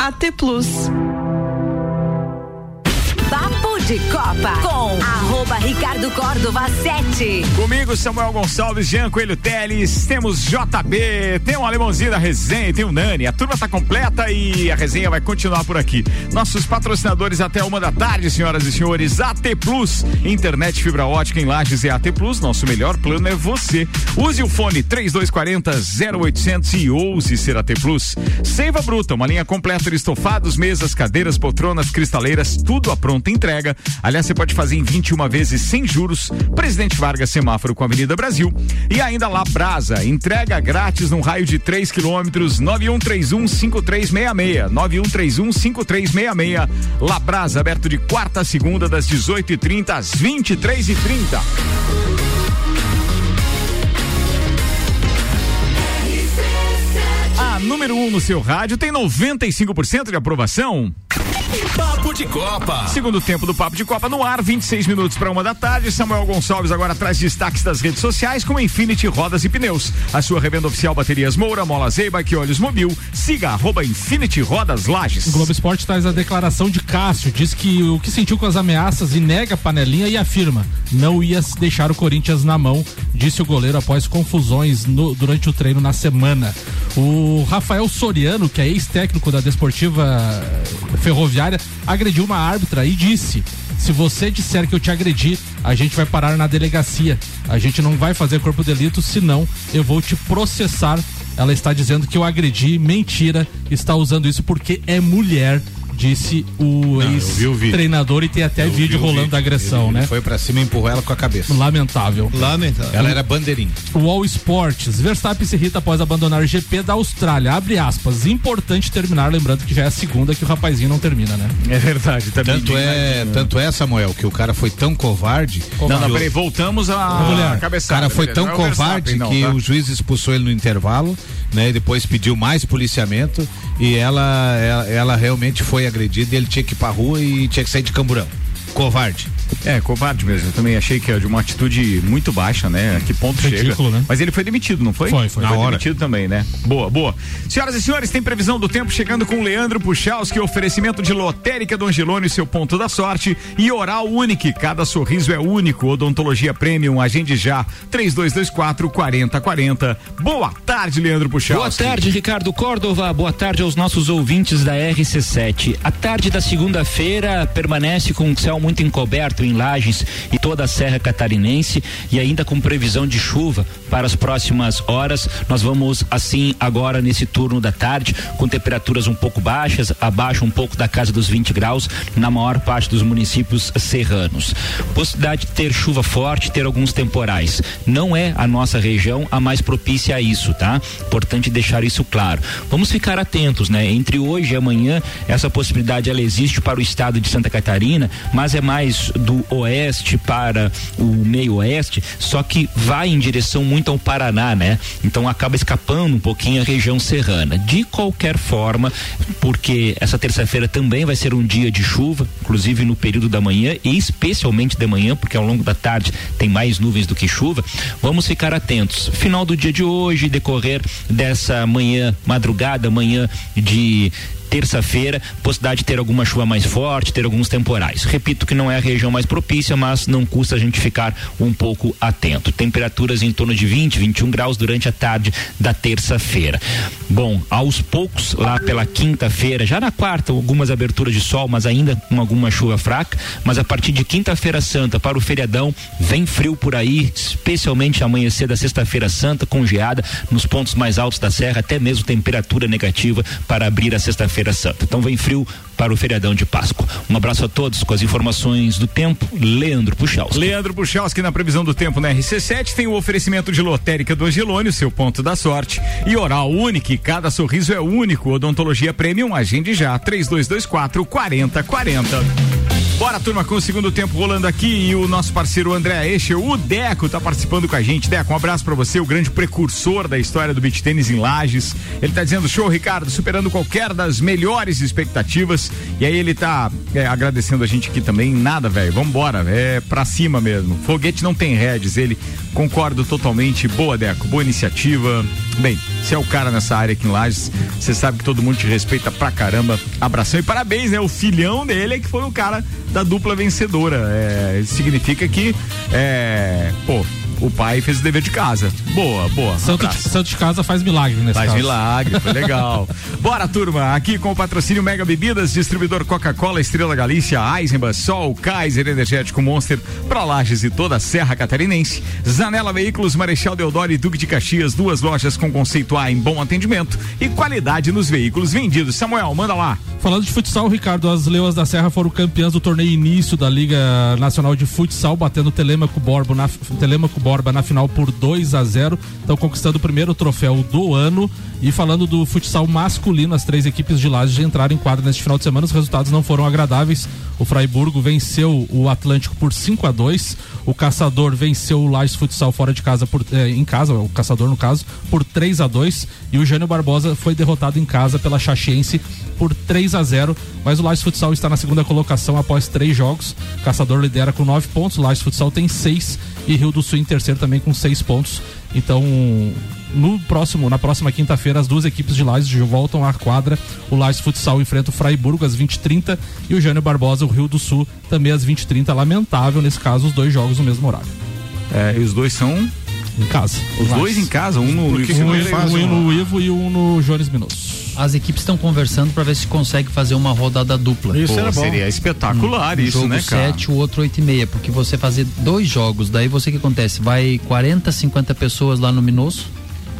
AT Plus. De Copa com arroba Ricardo Córdova 7. Comigo, Samuel Gonçalves, Jean Coelho Teles, temos JB, tem um alemãozinho da resenha, tem o Nani. A turma tá completa e a resenha vai continuar por aqui. Nossos patrocinadores até uma da tarde, senhoras e senhores. AT Plus, internet fibra ótica em Lages é AT Plus. Nosso melhor plano é você. Use o fone 3240 0800 e ouse ser AT Plus. Seiva Bruta, uma linha completa de estofados, mesas, cadeiras, poltronas, cristaleiras, tudo à pronta entrega. Aliás, você pode fazer em 21 vezes sem juros. Presidente Vargas, semáforo com a Avenida Brasil. E ainda lá, Brasa, entrega grátis num raio de 3 quilômetros, 9131 5366. 9131 5366. Labrasa, aberto de quarta a segunda, das 18h30 às 23h30. A número 1 um no seu rádio tem 95% de aprovação. Papo de Copa. Segundo tempo do Papo de Copa no ar, 26 minutos para uma da tarde. Samuel Gonçalves agora traz destaques das redes sociais com Infinity Rodas e Pneus. A sua revenda oficial Baterias Moura, Mola Zeiba e Olhos Mobil. Siga arroba Infinity Rodas Lages. O Globo Esporte traz a declaração de Cássio. Diz que o que sentiu com as ameaças e nega a panelinha e afirma não ia deixar o Corinthians na mão, disse o goleiro após confusões no- durante o treino na semana. O Rafael Soriano, que é ex-técnico da Desportiva Ferroviária, agrediu uma árbitra e disse: se você disser que eu te agredi, a gente vai parar na delegacia. A gente não vai fazer corpo de delito, senão eu vou te processar. Ela está dizendo que eu agredi, mentira, está usando isso porque é mulher, disse o Não, ex-treinador e tem até Eu vídeo rolando vídeo. da agressão, Ele né? Foi pra cima e empurrou ela com a cabeça. Lamentável. Lamentável. Ela era bandeirinha. O All Sports. Verstappen se irrita após abandonar o GP da Austrália. Abre aspas. Importante terminar, lembrando que já é a segunda que o rapazinho não termina, né? É verdade, também. Tanto é, tanto é, Samuel, que o cara foi tão covarde. Não, não, que o- peraí, voltamos à mulher. O cara foi tão Não é covarde não, que tá? o juiz expulsou ele no intervalo, né? E depois pediu mais policiamento e ela, ela, ela realmente foi agredida e ele tinha que ir pra rua e tinha que sair de camburão. Covarde. É, covarde mesmo. Eu também achei que é de uma atitude muito baixa, né? A que ponto Ridículo, chega. né? Mas ele foi demitido, não foi? Foi, foi. Na Na hora. demitido também, né? Boa, boa. Senhoras e senhores, tem previsão do tempo chegando com Leandro Puchalski, oferecimento de lotérica do Angelone, seu ponto da sorte e oral único. Cada sorriso é único. Odontologia Premium, agende já. 3224 4040. Boa tarde, Leandro Puchalski. Boa tarde, Ricardo Córdova. Boa tarde aos nossos ouvintes da RC7. A tarde da segunda-feira permanece com um céu muito encoberto em Lages e toda a Serra Catarinense e ainda com previsão de chuva para as próximas horas. Nós vamos assim agora nesse turno da tarde com temperaturas um pouco baixas, abaixo um pouco da casa dos 20 graus na maior parte dos municípios serranos. Possibilidade de ter chuva forte, ter alguns temporais. Não é a nossa região a mais propícia a isso, tá? Importante deixar isso claro. Vamos ficar atentos, né? Entre hoje e amanhã, essa possibilidade ela existe para o estado de Santa Catarina, mas é mais do oeste para o meio oeste, só que vai em direção muito ao Paraná, né? Então acaba escapando um pouquinho a região serrana. De qualquer forma, porque essa terça-feira também vai ser um dia de chuva, inclusive no período da manhã e especialmente de manhã, porque ao longo da tarde tem mais nuvens do que chuva. Vamos ficar atentos. Final do dia de hoje, decorrer dessa manhã, madrugada, manhã de terça-feira, possibilidade de ter alguma chuva mais forte, ter alguns temporais. Repito que não é a região mais propícia, mas não custa a gente ficar um pouco atento. Temperaturas em torno de 20, 21 graus durante a tarde da terça-feira. Bom, aos poucos, lá pela quinta-feira, já na quarta, algumas aberturas de sol, mas ainda com alguma chuva fraca. Mas a partir de quinta-feira santa para o feriadão, vem frio por aí, especialmente amanhecer da sexta-feira santa, com geada nos pontos mais altos da serra, até mesmo temperatura negativa para abrir a sexta-feira santa. Então vem frio para o feriadão de Páscoa. Um abraço a todos com as informações do tempo. Leandro Puchalski. Leandro Puchalski na previsão do tempo na RC7 tem o oferecimento de lotérica do Angelônio, seu ponto da sorte. E oral único, cada sorriso é único. Odontologia Premium, agende já, 3224 4040. Bora, turma, com o segundo tempo rolando aqui e o nosso parceiro André Escher, o Deco, tá participando com a gente. Deco, um abraço para você, o grande precursor da história do beach tênis em Lages. Ele tá dizendo, show, Ricardo, superando qualquer das melhores expectativas. E aí ele tá é, agradecendo a gente aqui também. Nada, velho, vambora, é pra cima mesmo. Foguete não tem diz ele. Concordo totalmente. Boa, Deco, boa iniciativa. Bem, você é o cara nessa área aqui em Lages, você sabe que todo mundo te respeita pra caramba. Abração e parabéns, né? O filhão dele é que foi o cara da dupla vencedora. É, significa que, é, pô, o pai fez o dever de casa. Boa, boa. Santo de, Santo de casa faz milagre nesse Faz caso. milagre, foi legal. Bora, turma, aqui com o patrocínio Mega Bebidas, distribuidor Coca-Cola, Estrela Galícia, Eisenbach, Sol, Kaiser Energético Monster, pra Lages e toda a Serra Catarinense. Zanela Veículos, Marechal Deodoro e Duque de Caxias, duas lojas com conceito A em bom atendimento e qualidade nos veículos vendidos. Samuel, manda lá. Falando de futsal, Ricardo, as Leoas da Serra foram campeãs do torneio início da Liga Nacional de Futsal, batendo o Telemaco Borba na, Telemaco Borba na final por 2 a 0 Estão conquistando o primeiro troféu do ano. E falando do futsal masculino, as três equipes de Lages entraram em quadra neste final de semana. Os resultados não foram agradáveis. O Freiburgo venceu o Atlântico por 5 a 2 O Caçador venceu o Lages Futsal fora de casa, por, eh, em casa, o Caçador no caso, por 3 a 2 E o Jânio Barbosa foi derrotado em casa pela Chachiense por 3 a 0 Mas o Lages Futsal está na segunda colocação após três jogos. O Caçador lidera com 9 pontos, o Lages Futsal tem 6 e Rio do Sul em terceiro também com 6 pontos. Então, no próximo, na próxima quinta-feira, as duas equipes de Lages voltam à quadra. O Lages Futsal enfrenta o Freiburgo às 20h30 e o Jânio Barbosa, o Rio do Sul, também às 20h30. Lamentável, nesse caso, os dois jogos no mesmo horário. É, e os dois são em casa. Os dois em casa, um no um, um, um no Ivo e um no Jones Minosso. As equipes estão conversando para ver se consegue fazer uma rodada dupla. Isso Pô, seria espetacular um, isso, jogo né, cara? 7, o outro 8 e meia, porque você fazer dois jogos, daí você o que acontece? Vai 40, 50 pessoas lá no Minosso,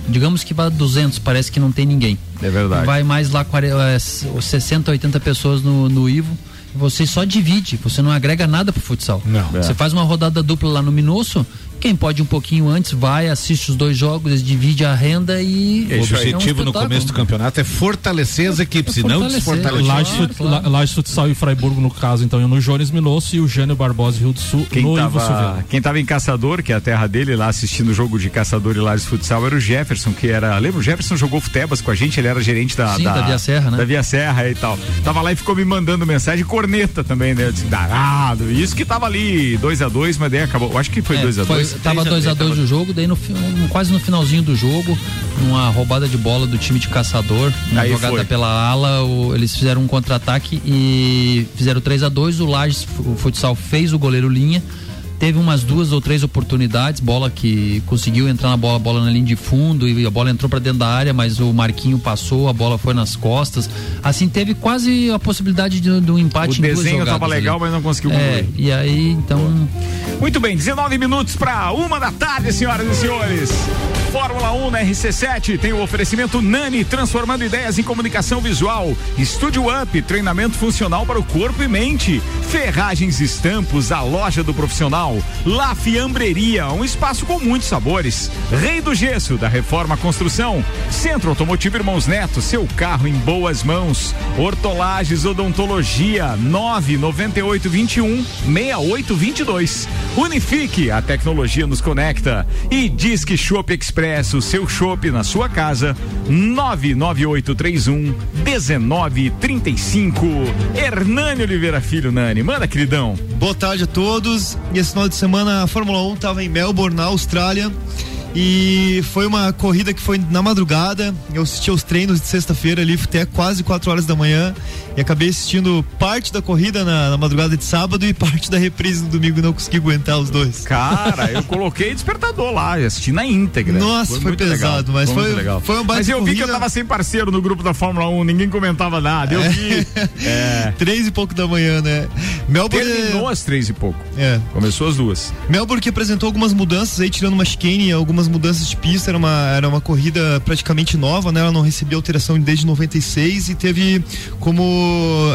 digamos que vai 200, parece que não tem ninguém. É verdade. Vai mais lá 40, 60, 80 pessoas no, no Ivo. Você só divide, você não agrega nada pro futsal. Não. Você É. faz uma rodada dupla lá no Minosso, quem pode um pouquinho antes vai, assiste os dois jogos, divide a renda e. O objetivo é um no começo do campeonato é fortalecer as equipes, e não desfortalecer. Lages, Claro, claro. La- Lages Futsal e Freiburgo, no caso, então, no Jones Minosso e o Jânio Barbosa Rio do Sul Quem no Ivo tava, Silveira. quem tava em Caçador, que é a terra dele, lá assistindo o jogo de Caçador e Lares Futsal, era o Jefferson, que era. Lembra? O Jefferson jogou futebas com a gente, ele era gerente da. Sim, da Via Serra, né? Da Via Serra e tal. Tava lá e ficou me mandando mensagem, corneta também, né? Eu disse, danado. Isso que tava ali 2 a 2 mas daí acabou. Eu acho que foi É, 2 a 2 foi- Tava 2x2 o jogo, daí no, quase no finalzinho do jogo, uma roubada de bola do time de caçador, uma Aí jogada foi. pela ala, o- eles fizeram um contra-ataque e fizeram 3 a 2 o Lages, o futsal fez o goleiro linha. Teve umas duas ou três oportunidades, bola que conseguiu entrar na bola, bola na linha de fundo e a bola entrou para dentro da área, mas o Marquinho passou, a bola foi nas costas. Assim, teve quase a possibilidade de, de um empate O em duas desenho jogadas tava legal, ali. mas não conseguiu É, e aí, então, Muito bem, 19 minutos para uma da tarde, senhoras e senhores. Fórmula 1 na RC7 tem o oferecimento Nani, transformando ideias em comunicação visual. Estúdio Up, treinamento funcional para o corpo e mente. Ferragens Estampos, a loja do profissional. Nacional. La Fiambreria, um espaço com muitos sabores. Rei do Gesso, da Reforma Construção. Centro Automotivo Irmãos Neto, seu carro em boas mãos. Hortolagens Odontologia, 99821 6822. Unifique, a tecnologia nos conecta. E Disque Shop Express, o seu shopping na sua casa, 99831 1935. Hernani Oliveira Filho, Nani. Manda, queridão. Boa tarde a todos. E esse final de semana a Fórmula 1 estava em Melbourne, na Austrália. E foi uma corrida que foi na madrugada. Eu assisti aos treinos de sexta-feira ali até quase 4 horas da manhã. E acabei assistindo parte da corrida na, na madrugada de sábado e parte da reprise no domingo. Não consegui aguentar os dois. Cara, eu coloquei despertador lá, e assisti na íntegra. Nossa, foi, muito pesado, legal, mas foi, legal. foi um baita Mas eu vi que corrida. eu tava sem parceiro no grupo da Fórmula 1, ninguém comentava nada. Eu vi. É. Três e pouco da manhã, né? Melbourne. Terminou às três e pouco. É. Começou às duas. Melbourne que apresentou algumas mudanças aí, tirando uma chicane, algumas mudanças de pista, era uma, era uma corrida praticamente nova, né? Ela não recebia alteração desde 96 e teve como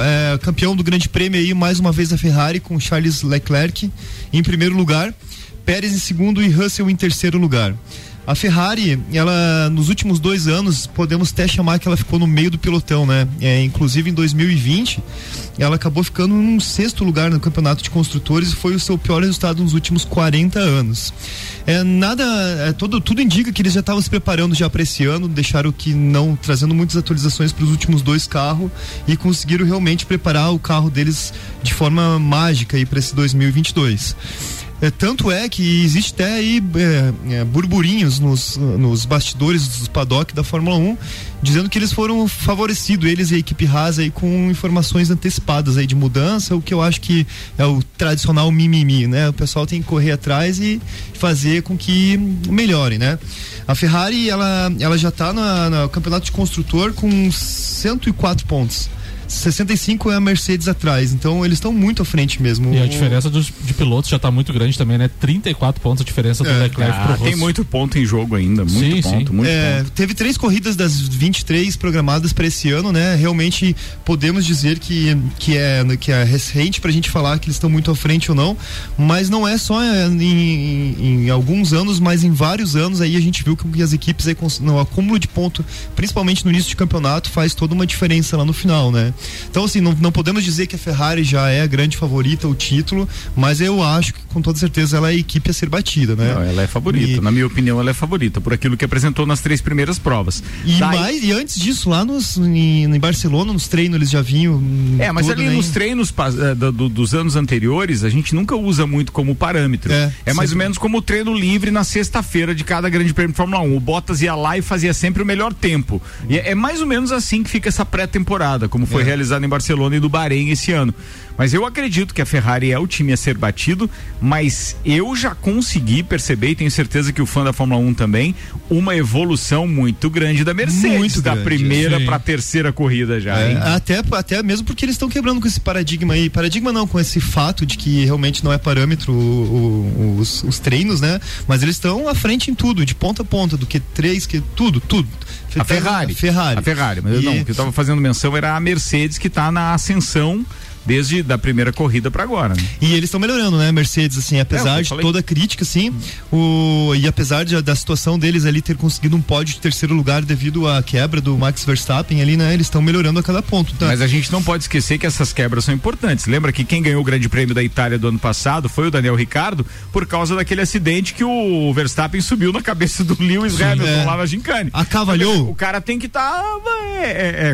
é, campeão do Grande Prêmio aí mais uma vez a Ferrari com Charles Leclerc em primeiro lugar, Pérez em segundo e Russell em terceiro lugar. A Ferrari, ela nos últimos dois anos, podemos até chamar que ela ficou no meio do pelotão, né? É, inclusive em 2020, ela acabou ficando num sexto lugar no campeonato de construtores e foi o seu pior resultado nos últimos 40 anos. É, nada, é, todo, tudo indica que eles já estavam se preparando já para esse ano, deixaram que não, trazendo muitas atualizações para os últimos dois carros e conseguiram realmente preparar o carro deles de forma mágica aí para esse 2022. É, tanto é que existe até aí é, é, burburinhos nos, nos bastidores dos paddock da Fórmula 1 dizendo que eles foram favorecidos, eles e a equipe Haas aí com informações antecipadas aí de mudança, o que eu acho que é o tradicional mimimi, né? O pessoal tem que correr atrás e fazer com que melhore, né? A Ferrari, ela, ela já está no campeonato de construtor com 104 pontos. 65 é a Mercedes atrás, então eles estão muito à frente mesmo. E a diferença dos, de pilotos já tá muito grande também, né? 34 pontos a diferença do É. Leclerc Ah, pro Russell. tem muito ponto em jogo ainda, muito Sim, ponto, sim. muito É, ponto. teve três corridas das 23 programadas para esse ano, né? Realmente podemos dizer que, que, é, que é recente pra gente falar que eles estão muito à frente ou não, mas não é só em, em- em alguns anos, mas em vários anos aí a gente viu que as equipes aí, no acúmulo de ponto, principalmente no início de campeonato, faz toda uma diferença lá no final, né? Então assim, não, não podemos dizer que a Ferrari já é a grande favorita, o título, mas eu acho que com toda certeza ela é a equipe a ser batida, né? Não, ela é favorita. E- Na minha opinião, ela é favorita, por aquilo que apresentou nas três primeiras provas. E, Daí- mais, e antes disso, lá nos, em, em Barcelona, nos treinos, eles já vinham. É, mas tudo, ali né? nos treinos eh, do- do- dos anos anteriores, a gente nunca usa muito como parâmetro. É, É, mais ou menos como o treino livre na sexta-feira de cada grande prêmio de Fórmula 1. O Bottas ia lá e fazia sempre o melhor tempo. E é, é mais ou menos assim que fica essa pré-temporada, como foi É. realizado em Barcelona e do Bahrein esse ano. Mas eu acredito que a Ferrari é o time a ser batido, mas eu já consegui perceber, e tenho certeza que o fã da Fórmula 1 também, uma evolução muito grande da Mercedes, Muito da grande, primeira para a terceira corrida já? É, até, até mesmo porque eles estão quebrando com esse paradigma aí. Paradigma não, com esse fato de que realmente não é parâmetro o- o- os, os treinos, né? Mas eles estão à frente em tudo, de ponta a ponta, do Q3, que tudo, tudo. A Ferrari. Ferrari. A Ferrari. Mas E- não, o que eu tava fazendo menção era a Mercedes que tá na ascensão desde da primeira corrida para agora. Né? E eles estão melhorando, né, Mercedes, assim, É, apesar eu de toda a crítica, assim, o, e apesar de- da situação deles ali ter conseguido um pódio de terceiro lugar devido à quebra do Max Verstappen ali, né, eles estão melhorando a cada ponto. Tá? Mas a gente não pode esquecer que essas quebras são importantes. Lembra que quem ganhou o Grande Prêmio da Itália do ano passado foi o Daniel Ricardo por causa daquele acidente que o Verstappen subiu na cabeça do Lewis Hamilton é. lá na gincane. Acavalhou? O cara tem que estar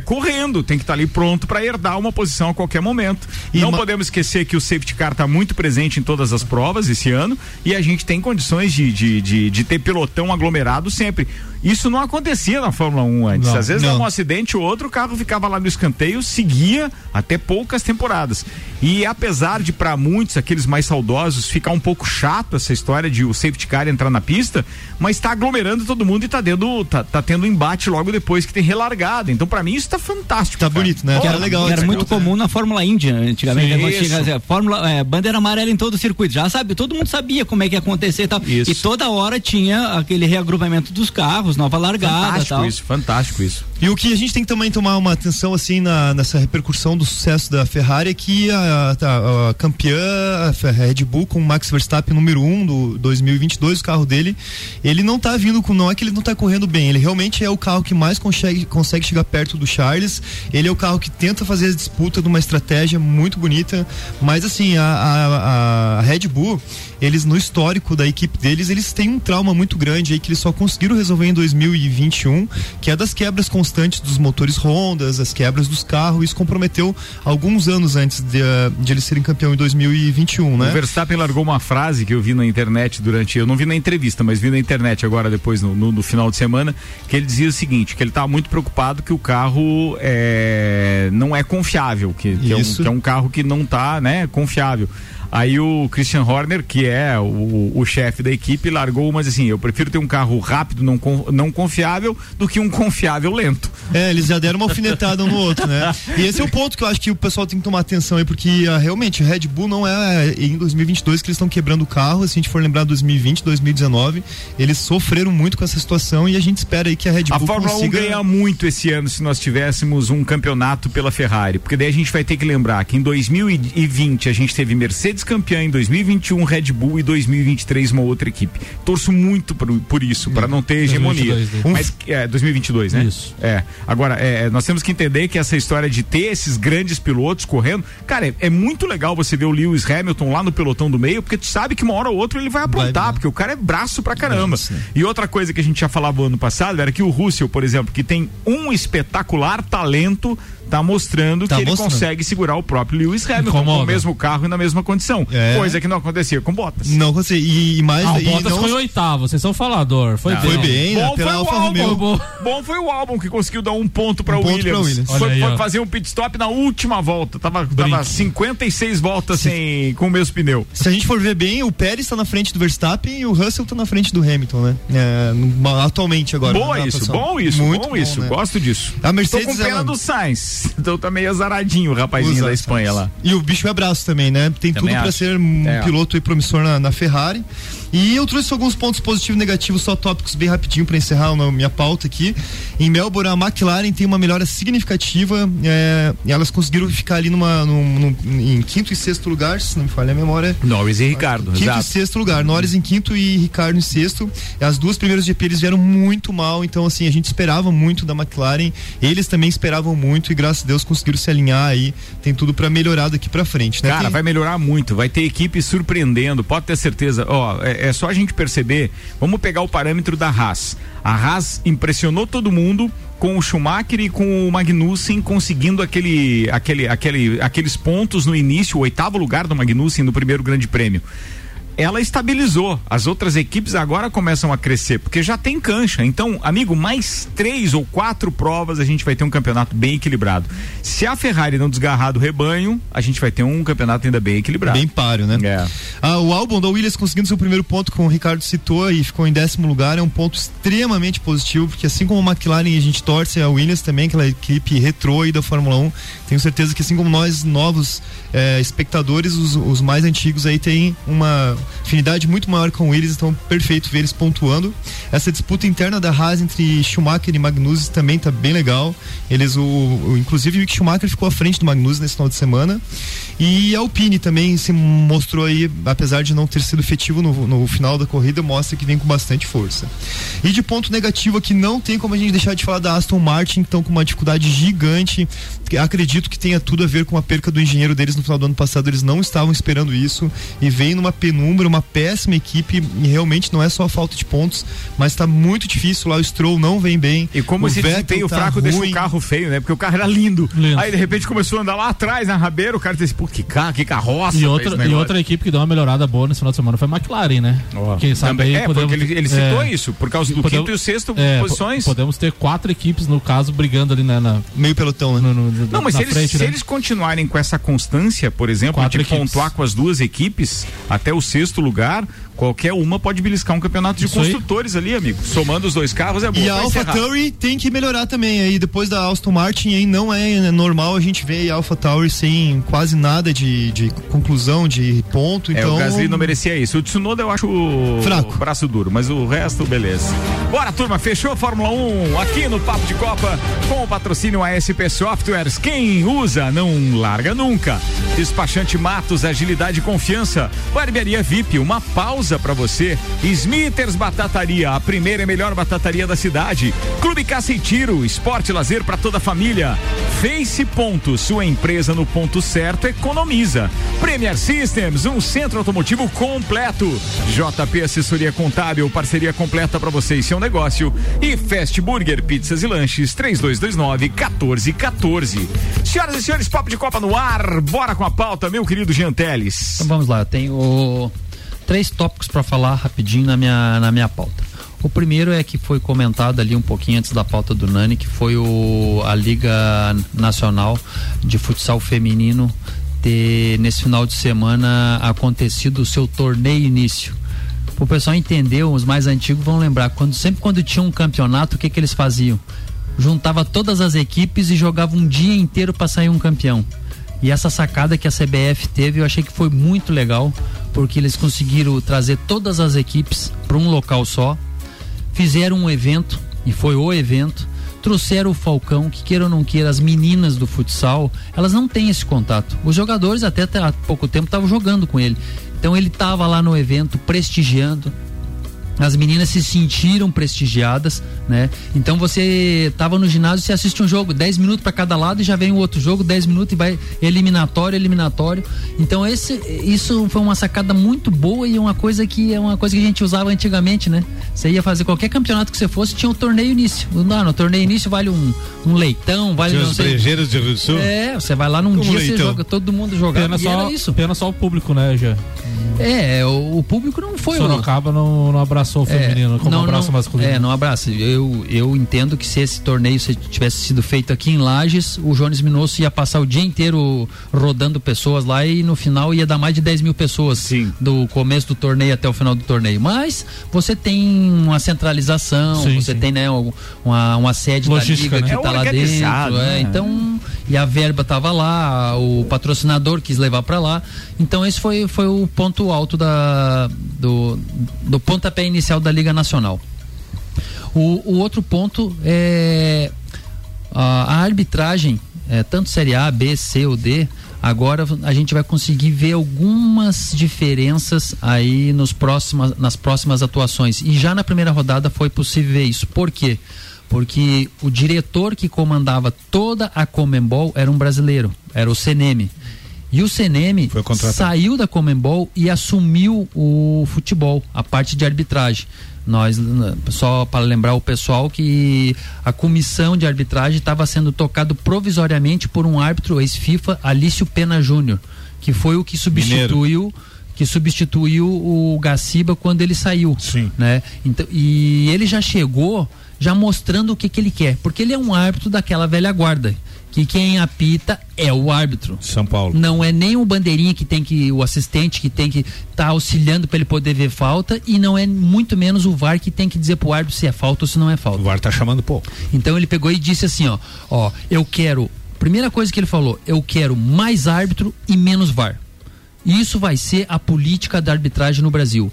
correndo, tem que estar ali pronto para herdar uma posição a qualquer momento. E não podemos esquecer que o safety car está muito presente em todas as provas esse ano e a gente tem condições de, de, de, de ter pelotão aglomerado sempre. Isso não acontecia na Fórmula 1 antes. Não, Às vezes não. dava um acidente ou outro, o carro ficava lá no escanteio, seguia até poucas temporadas. E apesar de para muitos, aqueles mais saudosos, ficar um pouco chato essa história de o safety car entrar na pista, mas está aglomerando todo mundo e tá dando, tá, tá tendo embate logo depois que tem relargada. Então para mim isso tá fantástico. Tá bonito, né? Que Era legal. era muito piloto, né? comum na Fórmula Índia, antigamente. Sim, né, tinha, dizer, Fórmula, é, bandeira amarela em todo o circuito. Já sabe, todo mundo sabia como é que ia acontecer e tal. Isso. E toda hora tinha aquele reagrupamento dos carros, nova largada Fantástico tal. isso, fantástico isso. E o que a gente tem que também tomar uma atenção assim na, nessa repercussão do sucesso da Ferrari é que a, a, a- a campeã a Red Bull com o Max Verstappen número 1 um do 2022, o carro dele, ele não tá vindo com, não é que ele não tá correndo bem, ele realmente é o carro que mais consegue, consegue chegar perto do Charles, ele é o carro que tenta fazer a disputa de uma estratégia muito bonita, mas assim, a, a- a Red Bull, eles no histórico da equipe deles, eles têm um trauma muito grande aí que eles só conseguiram resolver em 2021, que é das quebras constantes dos motores Hondas, as quebras dos carros, isso comprometeu alguns anos antes de, ah, de eles serem campeão em 2021, né? O Verstappen largou uma frase que eu vi na internet durante. Eu não vi na entrevista, mas vi na internet agora, depois, no, no- no final de semana, que ele dizia o seguinte: que ele estava muito preocupado que o carro é, não é confiável, que, que é, um, que é um carro que não tá né, confiável. Aí o Christian Horner, que é o, o chefe da equipe, largou umas assim: eu prefiro ter um carro rápido, não, não confiável, do que um confiável lento. É, eles já deram uma alfinetada um no outro, né? E esse é o ponto que eu acho que o pessoal tem que tomar atenção aí, porque ah, realmente Red Bull não é em 2022 que eles estão quebrando o carro. Se a gente for lembrar 2020, 2019, eles sofreram muito com essa situação e a gente espera aí que a Red Bull A Fórmula 1 consiga... ganha muito esse ano se nós tivéssemos um campeonato pela Ferrari, porque daí a gente vai ter que lembrar que em 2020 a gente teve Mercedes campeã, em 2021 Red Bull e 2023 uma outra equipe. Torço muito por, por isso, para não ter hegemonia. 2022, né? Mas é 2022, né? Isso. É. Agora, é, nós temos que entender que essa história de ter esses grandes pilotos correndo, cara, é, é muito legal você ver o Lewis Hamilton lá no pelotão do meio, porque tu sabe que uma hora ou outra ele vai aprontar, porque o cara é braço pra caramba. E outra coisa que a gente já falava ano passado era que o Russell, por exemplo, que tem um espetacular talento, tá mostrando Tá que ele mostrando. consegue segurar o próprio Lewis Hamilton com o mesmo carro e na mesma condição. É. Coisa que não acontecia com Bottas. Não consegui. E, e mais... Ah, o e Bottas não- foi oitavo, vocês são falador. Foi Não. bem. Foi bem, né? Bom Pela foi, o Alfa álbum, Romeo. Bom. bom foi o álbum que conseguiu dar um ponto para Um o Williams. Williams. Foi, aí, foi fazer um pit stop na última volta. Tava, tava Brinque. 56 voltas sem, com o mesmo pneu. Se a gente for ver bem, o Pérez está na frente do Verstappen e o Russell está na frente do Hamilton, né? É, no- atualmente agora. bom isso, bom isso, Muito bom isso. né? Gosto disso. A Mercedes, Tô com pena ela- do Sainz. Então tá meio azaradinho o rapazinho Usa da Espanha lá. E o bicho é braço também, né? Tem Também tudo para ser um É. piloto promissor na, na Ferrari. E eu trouxe alguns pontos positivos e negativos, só tópicos bem rapidinho para encerrar a minha pauta aqui. Em Melbourne, a McLaren tem uma melhora significativa. é, e elas conseguiram ficar ali numa, num- num- em quinto e sexto lugar, se não me falha a memória. Norris e Ricardo, Quinto e exato. sexto lugar. Norris em quinto e Ricardo em sexto. As duas primeiras GP eles vieram muito mal, então assim, a gente esperava muito da McLaren. Eles também esperavam muito e graças a Deus conseguiram se alinhar aí. Tem tudo para melhorar daqui para frente, né? Cara, Tem- vai melhorar muito, vai ter equipe surpreendendo, pode ter certeza. Ó, é, é só a gente perceber. Vamos pegar o parâmetro da Haas. A Haas impressionou todo mundo com o Schumacher e com o Magnussen conseguindo aquele, aquele, aquele, aqueles pontos no início, o oitavo lugar do Magnussen no primeiro Grande Prêmio. Ela estabilizou. As outras equipes agora começam a crescer, porque já tem cancha. Então, amigo, mais três ou quatro provas a gente vai ter um campeonato bem equilibrado. Se a Ferrari não desgarrar do rebanho, a gente vai ter um campeonato ainda bem equilibrado. Bem páreo, né? É. Ah, o álbum da Williams conseguindo seu primeiro ponto, como o Ricardo citou, e ficou em décimo lugar, é um ponto extremamente positivo, porque assim como a McLaren a gente torce a Williams também, aquela equipe retrô aí da Fórmula 1, tenho certeza que assim como nós, novos eh, espectadores, os, os mais antigos aí têm uma afinidade muito maior com Williams, então perfeito ver eles pontuando. Essa disputa interna da Haas entre Schumacher e Magnussen também tá bem legal. Eles, o, o- inclusive o Mick Schumacher ficou à frente do Magnussen nesse final de semana. E a Alpine também se mostrou aí, apesar de não ter sido efetivo no, no final da corrida, mostra que vem com bastante força. E de ponto negativo aqui, não tem como a gente deixar de falar da Aston Martin, então com uma dificuldade gigante. Acredito que tenha tudo a ver com a perca do engenheiro deles no final do ano passado. Eles não estavam esperando isso e vem numa penumbra, uma péssima equipe. E realmente não é só a falta de pontos, mas está muito difícil lá. O Stroll não vem bem. E como o esse Vettel desempenho tá fraco deixou ruim. o carro feio, né? Porque o carro era lindo. Lindo. Aí de repente começou a andar lá atrás na rabeira, o cara disse, pô, que carro, que carroça. E outra, e negócio." outra equipe que deu uma melhorada boa nesse final de semana foi a McLaren, né? Quem sabe Também- aí é, podemos- porque ele, ele citou isso, por causa do podemos- quinto e o sexto é, po- posições. Podemos ter quatro equipes, no caso, brigando ali na. na meio pelotão, né? Não, mas na se, eles, frente, se né? eles continuarem com essa constância, por exemplo, Quatro de equipes. pontuar com as duas equipes até o sexto lugar, Qualquer uma pode beliscar um campeonato de Isso aí. construtores ali, amigo. Somando os dois carros é bom. E a pra Alpha encerrar. Tauri tem que melhorar também aí depois da Aston Martin aí não é normal a gente ver a Alpha Tauri sem quase nada de, de conclusão de ponto É, então o Gasly não merecia isso. O Tsunoda eu acho Fraco. braço duro, mas o resto, beleza. Bora, turma, fechou a Fórmula 1 aqui no Papo de Copa com o patrocínio ASP Softwares. Quem usa não larga nunca. Despachante Matos, agilidade e confiança. Barbearia VIP, uma pausa pra você. Smithers Batataria, a primeira e melhor batataria da cidade. Clube Caça e Tiro, esporte e lazer pra toda a família. Face Ponto, sua empresa no ponto certo economiza. Premier Systems, um centro automotivo completo. JP Assessoria Contábil, parceria completa para você e seu negócio. E Fast Burger, pizzas e lanches, 3229 1414. Senhoras e senhores, papo de Copa no ar. Bora com a pauta, meu querido Jean Teles. Então vamos lá, eu tenho três tópicos para falar rapidinho na minha, na minha pauta. O primeiro é que foi comentado ali um pouquinho antes da pauta do Nani, que foi o, a Liga Nacional de Futsal Feminino ter nesse final de semana acontecido o seu torneio início. O pessoal entendeu, os mais antigos vão lembrar, quando sempre quando tinha um campeonato, o que que eles faziam? Juntava todas as equipes e jogava um dia inteiro para sair um campeão. E essa sacada que a CBF teve, eu achei que foi muito legal, porque eles conseguiram trazer todas as equipes para um local só, fizeram um evento, e foi o evento, trouxeram o Falcão, que queira ou não queira, as meninas do futsal, elas não têm esse contato. Os jogadores até há pouco tempo estavam jogando com ele. Então ele estava lá no evento prestigiando, as meninas se sentiram prestigiadas, né? Então você estava no ginásio, você assiste um jogo, 10 minutos para cada lado e já vem o outro jogo, 10 minutos e vai eliminatório, eliminatório. Então esse isso foi uma sacada muito boa e uma coisa que é uma coisa que a gente usava antigamente, né? Você ia fazer qualquer campeonato que você fosse, tinha um torneio início. Não, no torneio início vale um, um leitão, vale Tinha não os sei. de Rio do Sul? É, você vai lá num Como dia, você leitão? joga, todo mundo jogava. Pena e só, era isso. pena só o público, né, já? É, o, o público não foi o- Sorocaba não, não abraçou o feminino como abraço não, masculino. É, não abraça. Eu, eu entendo que se esse torneio se tivesse sido feito aqui em Lages, o Jones Minosso ia passar o dia inteiro rodando pessoas lá e no final ia dar mais de 10 mil pessoas do começo do torneio até o final do torneio. Mas você tem uma centralização, Sim, você sim. tem né, um- uma, uma sede Logística, da liga né? que É tá lá dentro. é, né? então, e a verba tava lá, o patrocinador quis levar para lá. Então esse foi, foi o ponto alto da, do, do pontapé inicial da Liga Nacional. O, o outro ponto é a, a arbitragem, é, tanto Série A, B, C ou D, agora a gente vai conseguir ver algumas diferenças aí nos próximas, nas próximas atuações. E já na primeira rodada foi possível ver isso. Por quê? Porque o diretor que comandava toda a Comembol era um brasileiro, era o CNM. E o CNM saiu da Comembol e assumiu o futebol, a parte de arbitragem. Nós, só para lembrar o pessoal que a comissão de arbitragem estava sendo tocado provisoriamente por um árbitro ex-FIFA, Alício Pena Júnior, que foi o que substituiu que substituiu o Gaciba quando ele saiu, né? Então, e ele já chegou já mostrando o que que ele quer, porque ele é um árbitro daquela velha guarda, que quem apita é o árbitro. São Paulo. Não é nem o bandeirinha que tem que o assistente que tem que estar auxiliando para ele poder ver falta e não é muito menos o VAR que tem que dizer pro árbitro se é falta ou se não é falta. O VAR tá chamando pouco. Então ele pegou e disse assim, ó, ó, eu quero, primeira coisa que ele falou, eu quero mais árbitro e menos VAR. Isso vai ser a política da arbitragem no Brasil.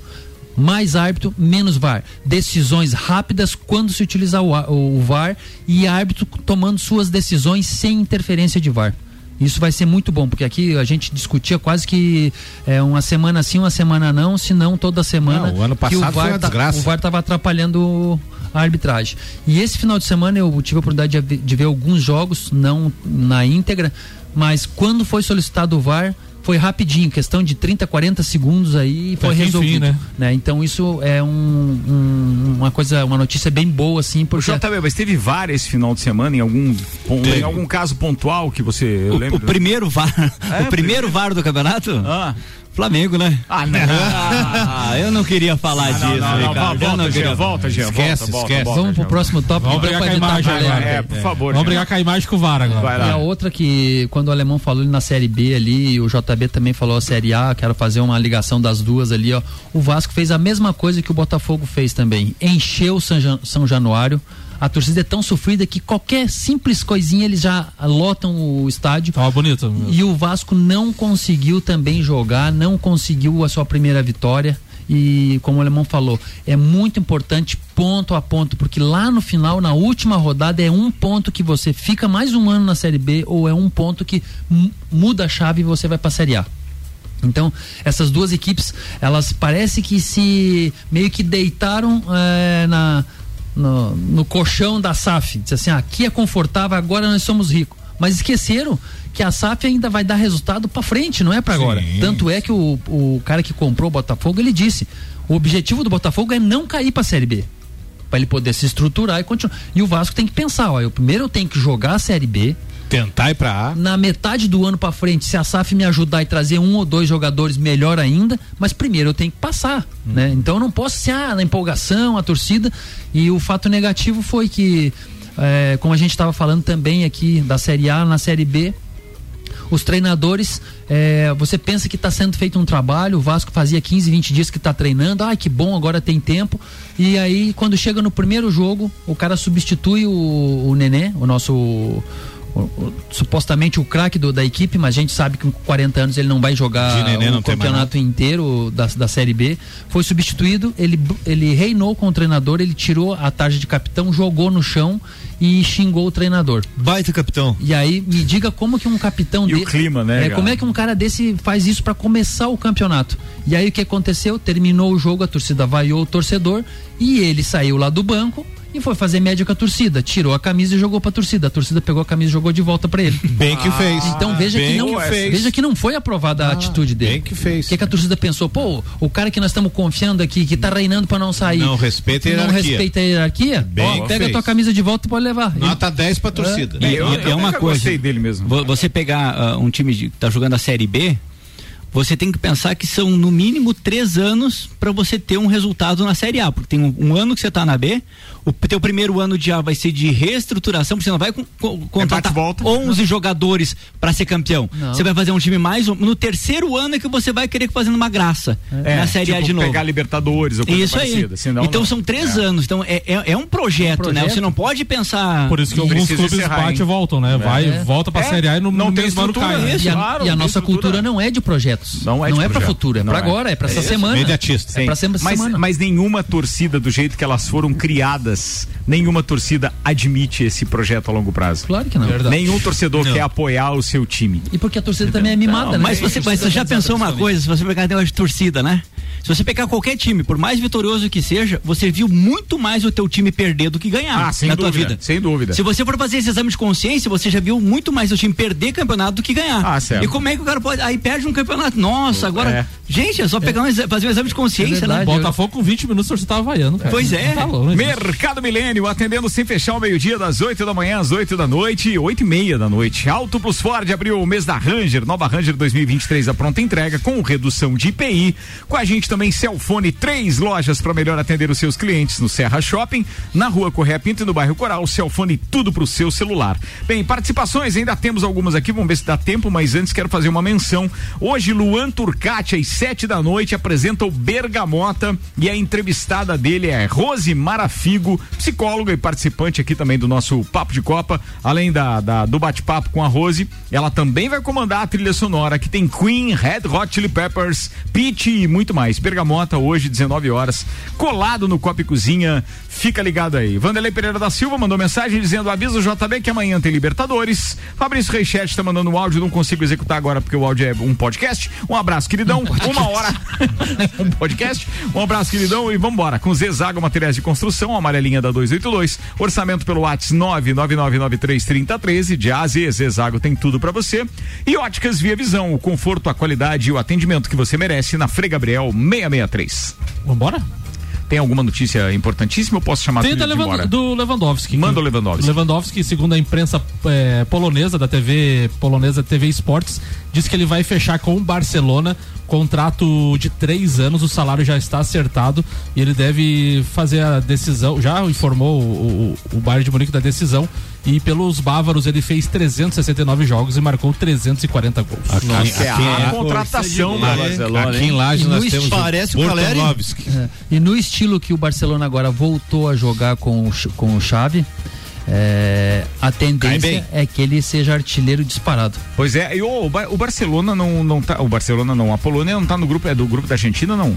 Mais árbitro, menos VAR. Decisões rápidas quando se utilizar o, o VAR e árbitro tomando suas decisões sem interferência de VAR. Isso vai ser muito bom, porque aqui a gente discutia quase que é, uma semana sim, uma semana não, se não toda semana. Não, o ano o passado foi VAR uma tá- o VAR estava atrapalhando a arbitragem. E esse final de semana eu tive a oportunidade de, ver- de ver alguns jogos, não na íntegra, mas quando foi solicitado o VAR, foi rapidinho, questão de 30, 40 segundos aí foi que resolvido. enfim, né? Então isso é um- um- uma coisa, uma notícia bem boa assim, porque JB, mas teve VAR esse final de semana em algum, em algum caso pontual que você eu lembro? O primeiro VAR, É, o primeiro VAR do campeonato? Ah. Flamengo, né? Ah, não. Ah, eu não queria falar disso, não, não, Ricardo. volta, não Jean, queria volta, Jean, Esquece, volta, volta, esquece. volta, Vamos pro próximo tópico. Vamos brigar com a imagem agora. É, por favor. Vamos brigar com a imagem com o VAR agora. Vai lá. E a outra que, quando o alemão falou ali na Série B ali, o JB também falou a Série A, quero fazer uma ligação das duas ali, ó. O Vasco fez a mesma coisa que o Botafogo fez também. Encheu São Januário. A torcida é tão sofrida que qualquer simples coisinha eles já lotam o estádio. Tava bonito. E o Vasco não conseguiu também jogar, não conseguiu a sua primeira vitória. E como o alemão falou, é muito importante ponto a ponto, porque lá no final, na última rodada, é um ponto que você fica mais um ano na Série B ou é um ponto que mu- muda a chave e você vai para a Série A. Então, essas duas equipes, elas parece que se meio que deitaram eh, na, no, no colchão da SAF. Diz assim, ah, aqui é confortável, agora nós somos ricos. Mas esqueceram que a SAF ainda vai dar resultado para frente, não é para agora. Tanto é que o, o cara que comprou o Botafogo, ele disse, o objetivo do Botafogo é não cair para a Série B. Para ele poder se estruturar e continuar. E o Vasco tem que pensar, ó, eu primeiro eu tenho que jogar a Série B, Tentar ir pra A. na metade do ano pra frente, se a SAF me ajudar e trazer um ou dois jogadores, melhor ainda. Mas primeiro eu tenho que passar, né? Então eu não posso ser ah, na empolgação, a torcida. E o fato negativo foi que, eh, como a gente estava falando também aqui da Série A na Série B, os treinadores, eh, você pensa que está sendo feito um trabalho, o Vasco fazia 15, 20 dias que está treinando, ai que bom, agora tem tempo. E aí, quando chega no primeiro jogo, o cara substitui o, o Nenê, o nosso. O- o- supostamente o craque da equipe, mas a gente sabe que com 40 anos ele não vai jogar o mais campeonato inteiro da, da Série B. Foi substituído, ele, ele reinou com o treinador, ele tirou a tarja de capitão, jogou no chão e xingou o treinador. Baita capitão. E aí, me diga como que um capitão E o de- clima, né, É, como é que um cara desse faz isso pra começar o campeonato? E aí o que aconteceu? Terminou o jogo, a torcida vaiou o torcedor e ele saiu lá do banco e foi fazer média com a torcida. Tirou a camisa e jogou pra torcida. A torcida pegou a camisa e jogou de volta pra ele. Bem que fez. Então veja Bem que não que fez. veja que não foi aprovada a atitude dele. bem que fez. O que, que a torcida pensou? Pô, o cara que nós estamos confiando aqui, que tá reinando pra não sair. Não respeita a Não hierarquia. respeita a hierarquia? Bem Ó, pega a fez. tua camisa de volta e pode levar. Nota 10 pra torcida. E, eu- eu é uma coisa. gostei dele mesmo. vo- Você pegar ah, um time que tá jogando a Série B, você tem que pensar que são no mínimo três anos para você ter um resultado na Série A, porque tem um, um ano que você tá na B, o teu primeiro ano de A vai ser de reestruturação, porque você não vai con- con- contratar 11 jogadores para ser campeão. Não. Você vai fazer um time mais um, no terceiro ano é que você vai querer fazendo uma graça É, na Série A tipo, de novo. pegar Libertadores ou coisa Isso aí. parecida, senão então não. são três anos. Então é, é, é um, projeto, né? projeto. Você não pode pensar. Por isso que alguns clubes encerrar, bate e voltam, né? Vai, É. volta pra É, Série A e no, não no tem mesmo ano estrutura, cai. né? E a, e a nossa cultura não é de projetos. Não é de pra projeto. futuro, é Não pra agora, é pra essa isso. semana. Sim. É pra semana. mas nenhuma torcida, do jeito que elas foram criadas, nenhuma torcida admite esse projeto a longo prazo. Claro que não. Verdade. Nenhum torcedor quer apoiar o seu time. E porque a torcida também é mimada, né? Mas você, mas você já pensou uma coisa, se você pegar negócio de torcida, né? Se você pegar qualquer time, por mais vitorioso que seja, você viu muito mais o teu time perder do que ganhar Ah, sem na tua dúvida, vida. sem dúvida. Se você for fazer esse exame de consciência, você já viu muito mais o time perder campeonato do que ganhar. Ah, certo. E como é que o cara pode. Aí perde um campeonato. Nossa, agora. É. Gente, é só pegar um fazer um exame de consciência, né? Botafogo com 20 minutos você tava vaiando. cara. Pois é. Tá louco? Mercado Milênio, atendendo sem fechar o meio-dia, das 8 da manhã às 8 da noite, 8 e meia da noite. Auto Plus Ford abriu o mês da Ranger, nova Ranger 2023, a pronta entrega, com redução de IPI. Com a gente também Celfone, três lojas para melhor atender os seus clientes no Serra Shopping, na rua Correia Pinto e no bairro Coral. Celfone, tudo pro seu celular. Bem, participações, ainda temos algumas aqui, vamos ver se dá tempo, mas antes quero fazer uma menção. Hoje, Luan Turcati, às 7 da noite, apresenta o Bergamota e a entrevistada dele é Rose Marafigo, psicóloga e participante aqui também do nosso Papo de Copa, além da, da- do bate-papo com a Rose, ela também vai comandar a trilha sonora que tem Queen, Red Hot Chili Peppers, Peach e muito mais. Bergamota hoje, 19 horas, colado no Copa e Cozinha, fica ligado aí. Vanderlei Pereira da Silva mandou mensagem dizendo avisa o JB que amanhã tem Libertadores. Fabrício Reichert tá mandando um áudio, não consigo executar agora porque o áudio é um podcast. Um abraço, queridão. Uma hora. um podcast. Um abraço, queridão, e vambora. Com Zezago Materiais de Construção, amarelinha da 282. Orçamento pelo WhatsApp 999933013. De A a Z, Zezago tem tudo pra você. E Óticas Via Visão, o conforto, a qualidade e o atendimento que você merece na Frei Gabriel 663. Vambora? Tem alguma notícia importantíssima ou posso chamar Tem da embora? do Lewandowski. Manda o Lewandowski. Lewandowski, segundo a imprensa eh, polonesa, da TV polonesa TV Esportes, diz que ele vai fechar com o Barcelona contrato de três anos, o salário já está acertado e ele deve fazer a decisão. Já informou o, o, o Bayern de Munique da decisão e pelos bávaros ele fez 369 jogos e marcou 340 gols. Nossa, é a contratação do Barcelona. Aqui em Laje E no nós temos estilo- Parece o Caleri. Bortonovski. É, E no estilo que o Barcelona agora voltou a jogar com o, com o Xavi, é, a tendência é que ele seja artilheiro disparado. Pois é, e o, o Barcelona não, não tá. O Barcelona não, a Polônia não tá no grupo, é do grupo da Argentina, não?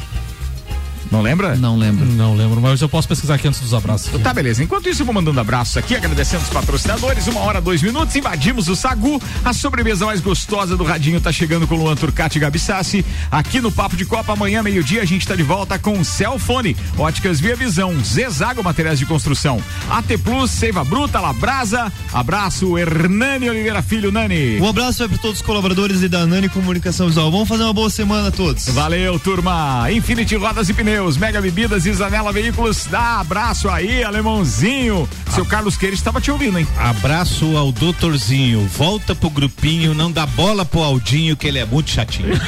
Não lembra? Não lembro. Não lembro, mas eu posso pesquisar aqui antes dos abraços. aqui. Tá, beleza. Enquanto isso, eu vou mandando abraços aqui, agradecendo os patrocinadores. Uma hora, dois minutos, invadimos o Sagu. A sobremesa mais gostosa do Radinho tá chegando com Luan Turcati e Gabi Sassi. Aqui no Papo de Copa, amanhã, meio-dia, a gente tá de volta com Celfone, Óticas Via Visão, Zezago Materiais de Construção, AT Plus, Seiva Bruta, Labrasa. Abraço, Hernani Oliveira Filho, Nani. Um abraço para todos os colaboradores e da Nani Comunicação Visual. Vamos fazer uma boa semana a todos. Valeu, turma. Infinity Rodas e Pneus, Mega Bebidas e Zanela Veículos. Dá abraço aí, alemãozinho. Seu Carlos Queiroz estava te ouvindo, hein? Abraço ao doutorzinho. Volta pro grupinho, não dá bola pro Aldinho, que ele é muito chatinho.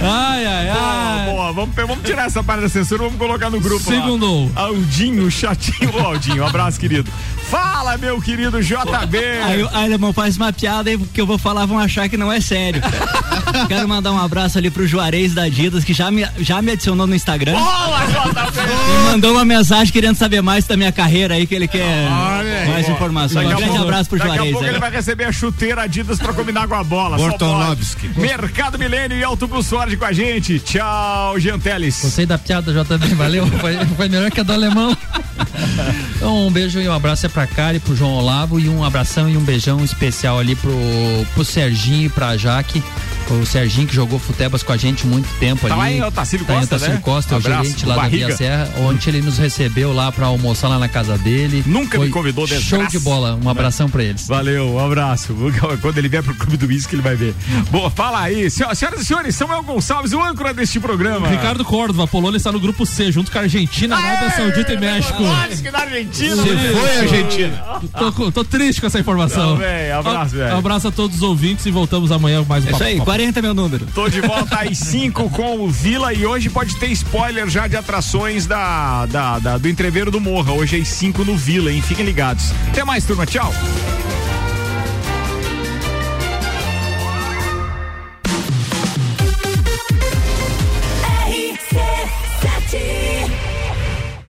Ai, Vamos, vamos tirar essa parte da censura, vamos colocar no grupo. lá. Segundou. Aldinho, chatinho. Ô, Aldinho, um abraço, querido. Fala, meu querido JB. Aí, aí alemão, faz uma piada aí que eu vou falar, vão achar que não é sério. Quero mandar um abraço ali pro Juarez da Adidas, que já me, já me adicionou no Instagram. Boa, JB. E mandou uma mensagem querendo saber mais da minha carreira aí, que ele quer Olha aí. mais informações. Um Daqui a grande pouco- abraço pro Daqui a Juarez. pouco aí. ele vai receber a chuteira Adidas pra combinar com a bola. pode. Mercado Milênio e Autobus Ford com a gente. Tchau, Jean Teles. Gostei da piada, JB, valeu. Foi, foi melhor que a do alemão. Então, um beijo e um abraço é pra Kari, pro João Olavo e um abração e um beijão especial ali pro, pro Serginho e pra Jaque. O Serginho que jogou futebas com a gente muito tempo Tá ali. lá em Otacílio Tá em Costa, Otacílio né? Costa, é o gerente lá barriga. da Via Serra. Ontem ele nos recebeu lá pra almoçar lá na casa dele. Nunca Foi me convidou, Show desgraça. de bola. Um abração pra eles. Valeu, um abraço. Quando ele vier pro Clube do Whisky, ele vai ver. Boa, fala aí. Senhor- Senhoras e senhores, Samuel Gonçalves, o âncora deste programa. Ricardo Córdova, a Polônia está no grupo C, junto com a Argentina, Arábia Saudita e México. Que na Argentina. Se né? foi, Argentina. Tô, tô triste com essa informação. Não, abraço, velho. Abraço a todos os ouvintes e voltamos amanhã com mais um É isso Papo aí, Copa. 40 é meu número. Tô de volta às 5 com o Vila e hoje pode ter spoiler já de atrações da, da, da- do entreveiro do Morra. Hoje às 5 no Vila, hein? Fiquem ligados. Até mais, turma. Tchau.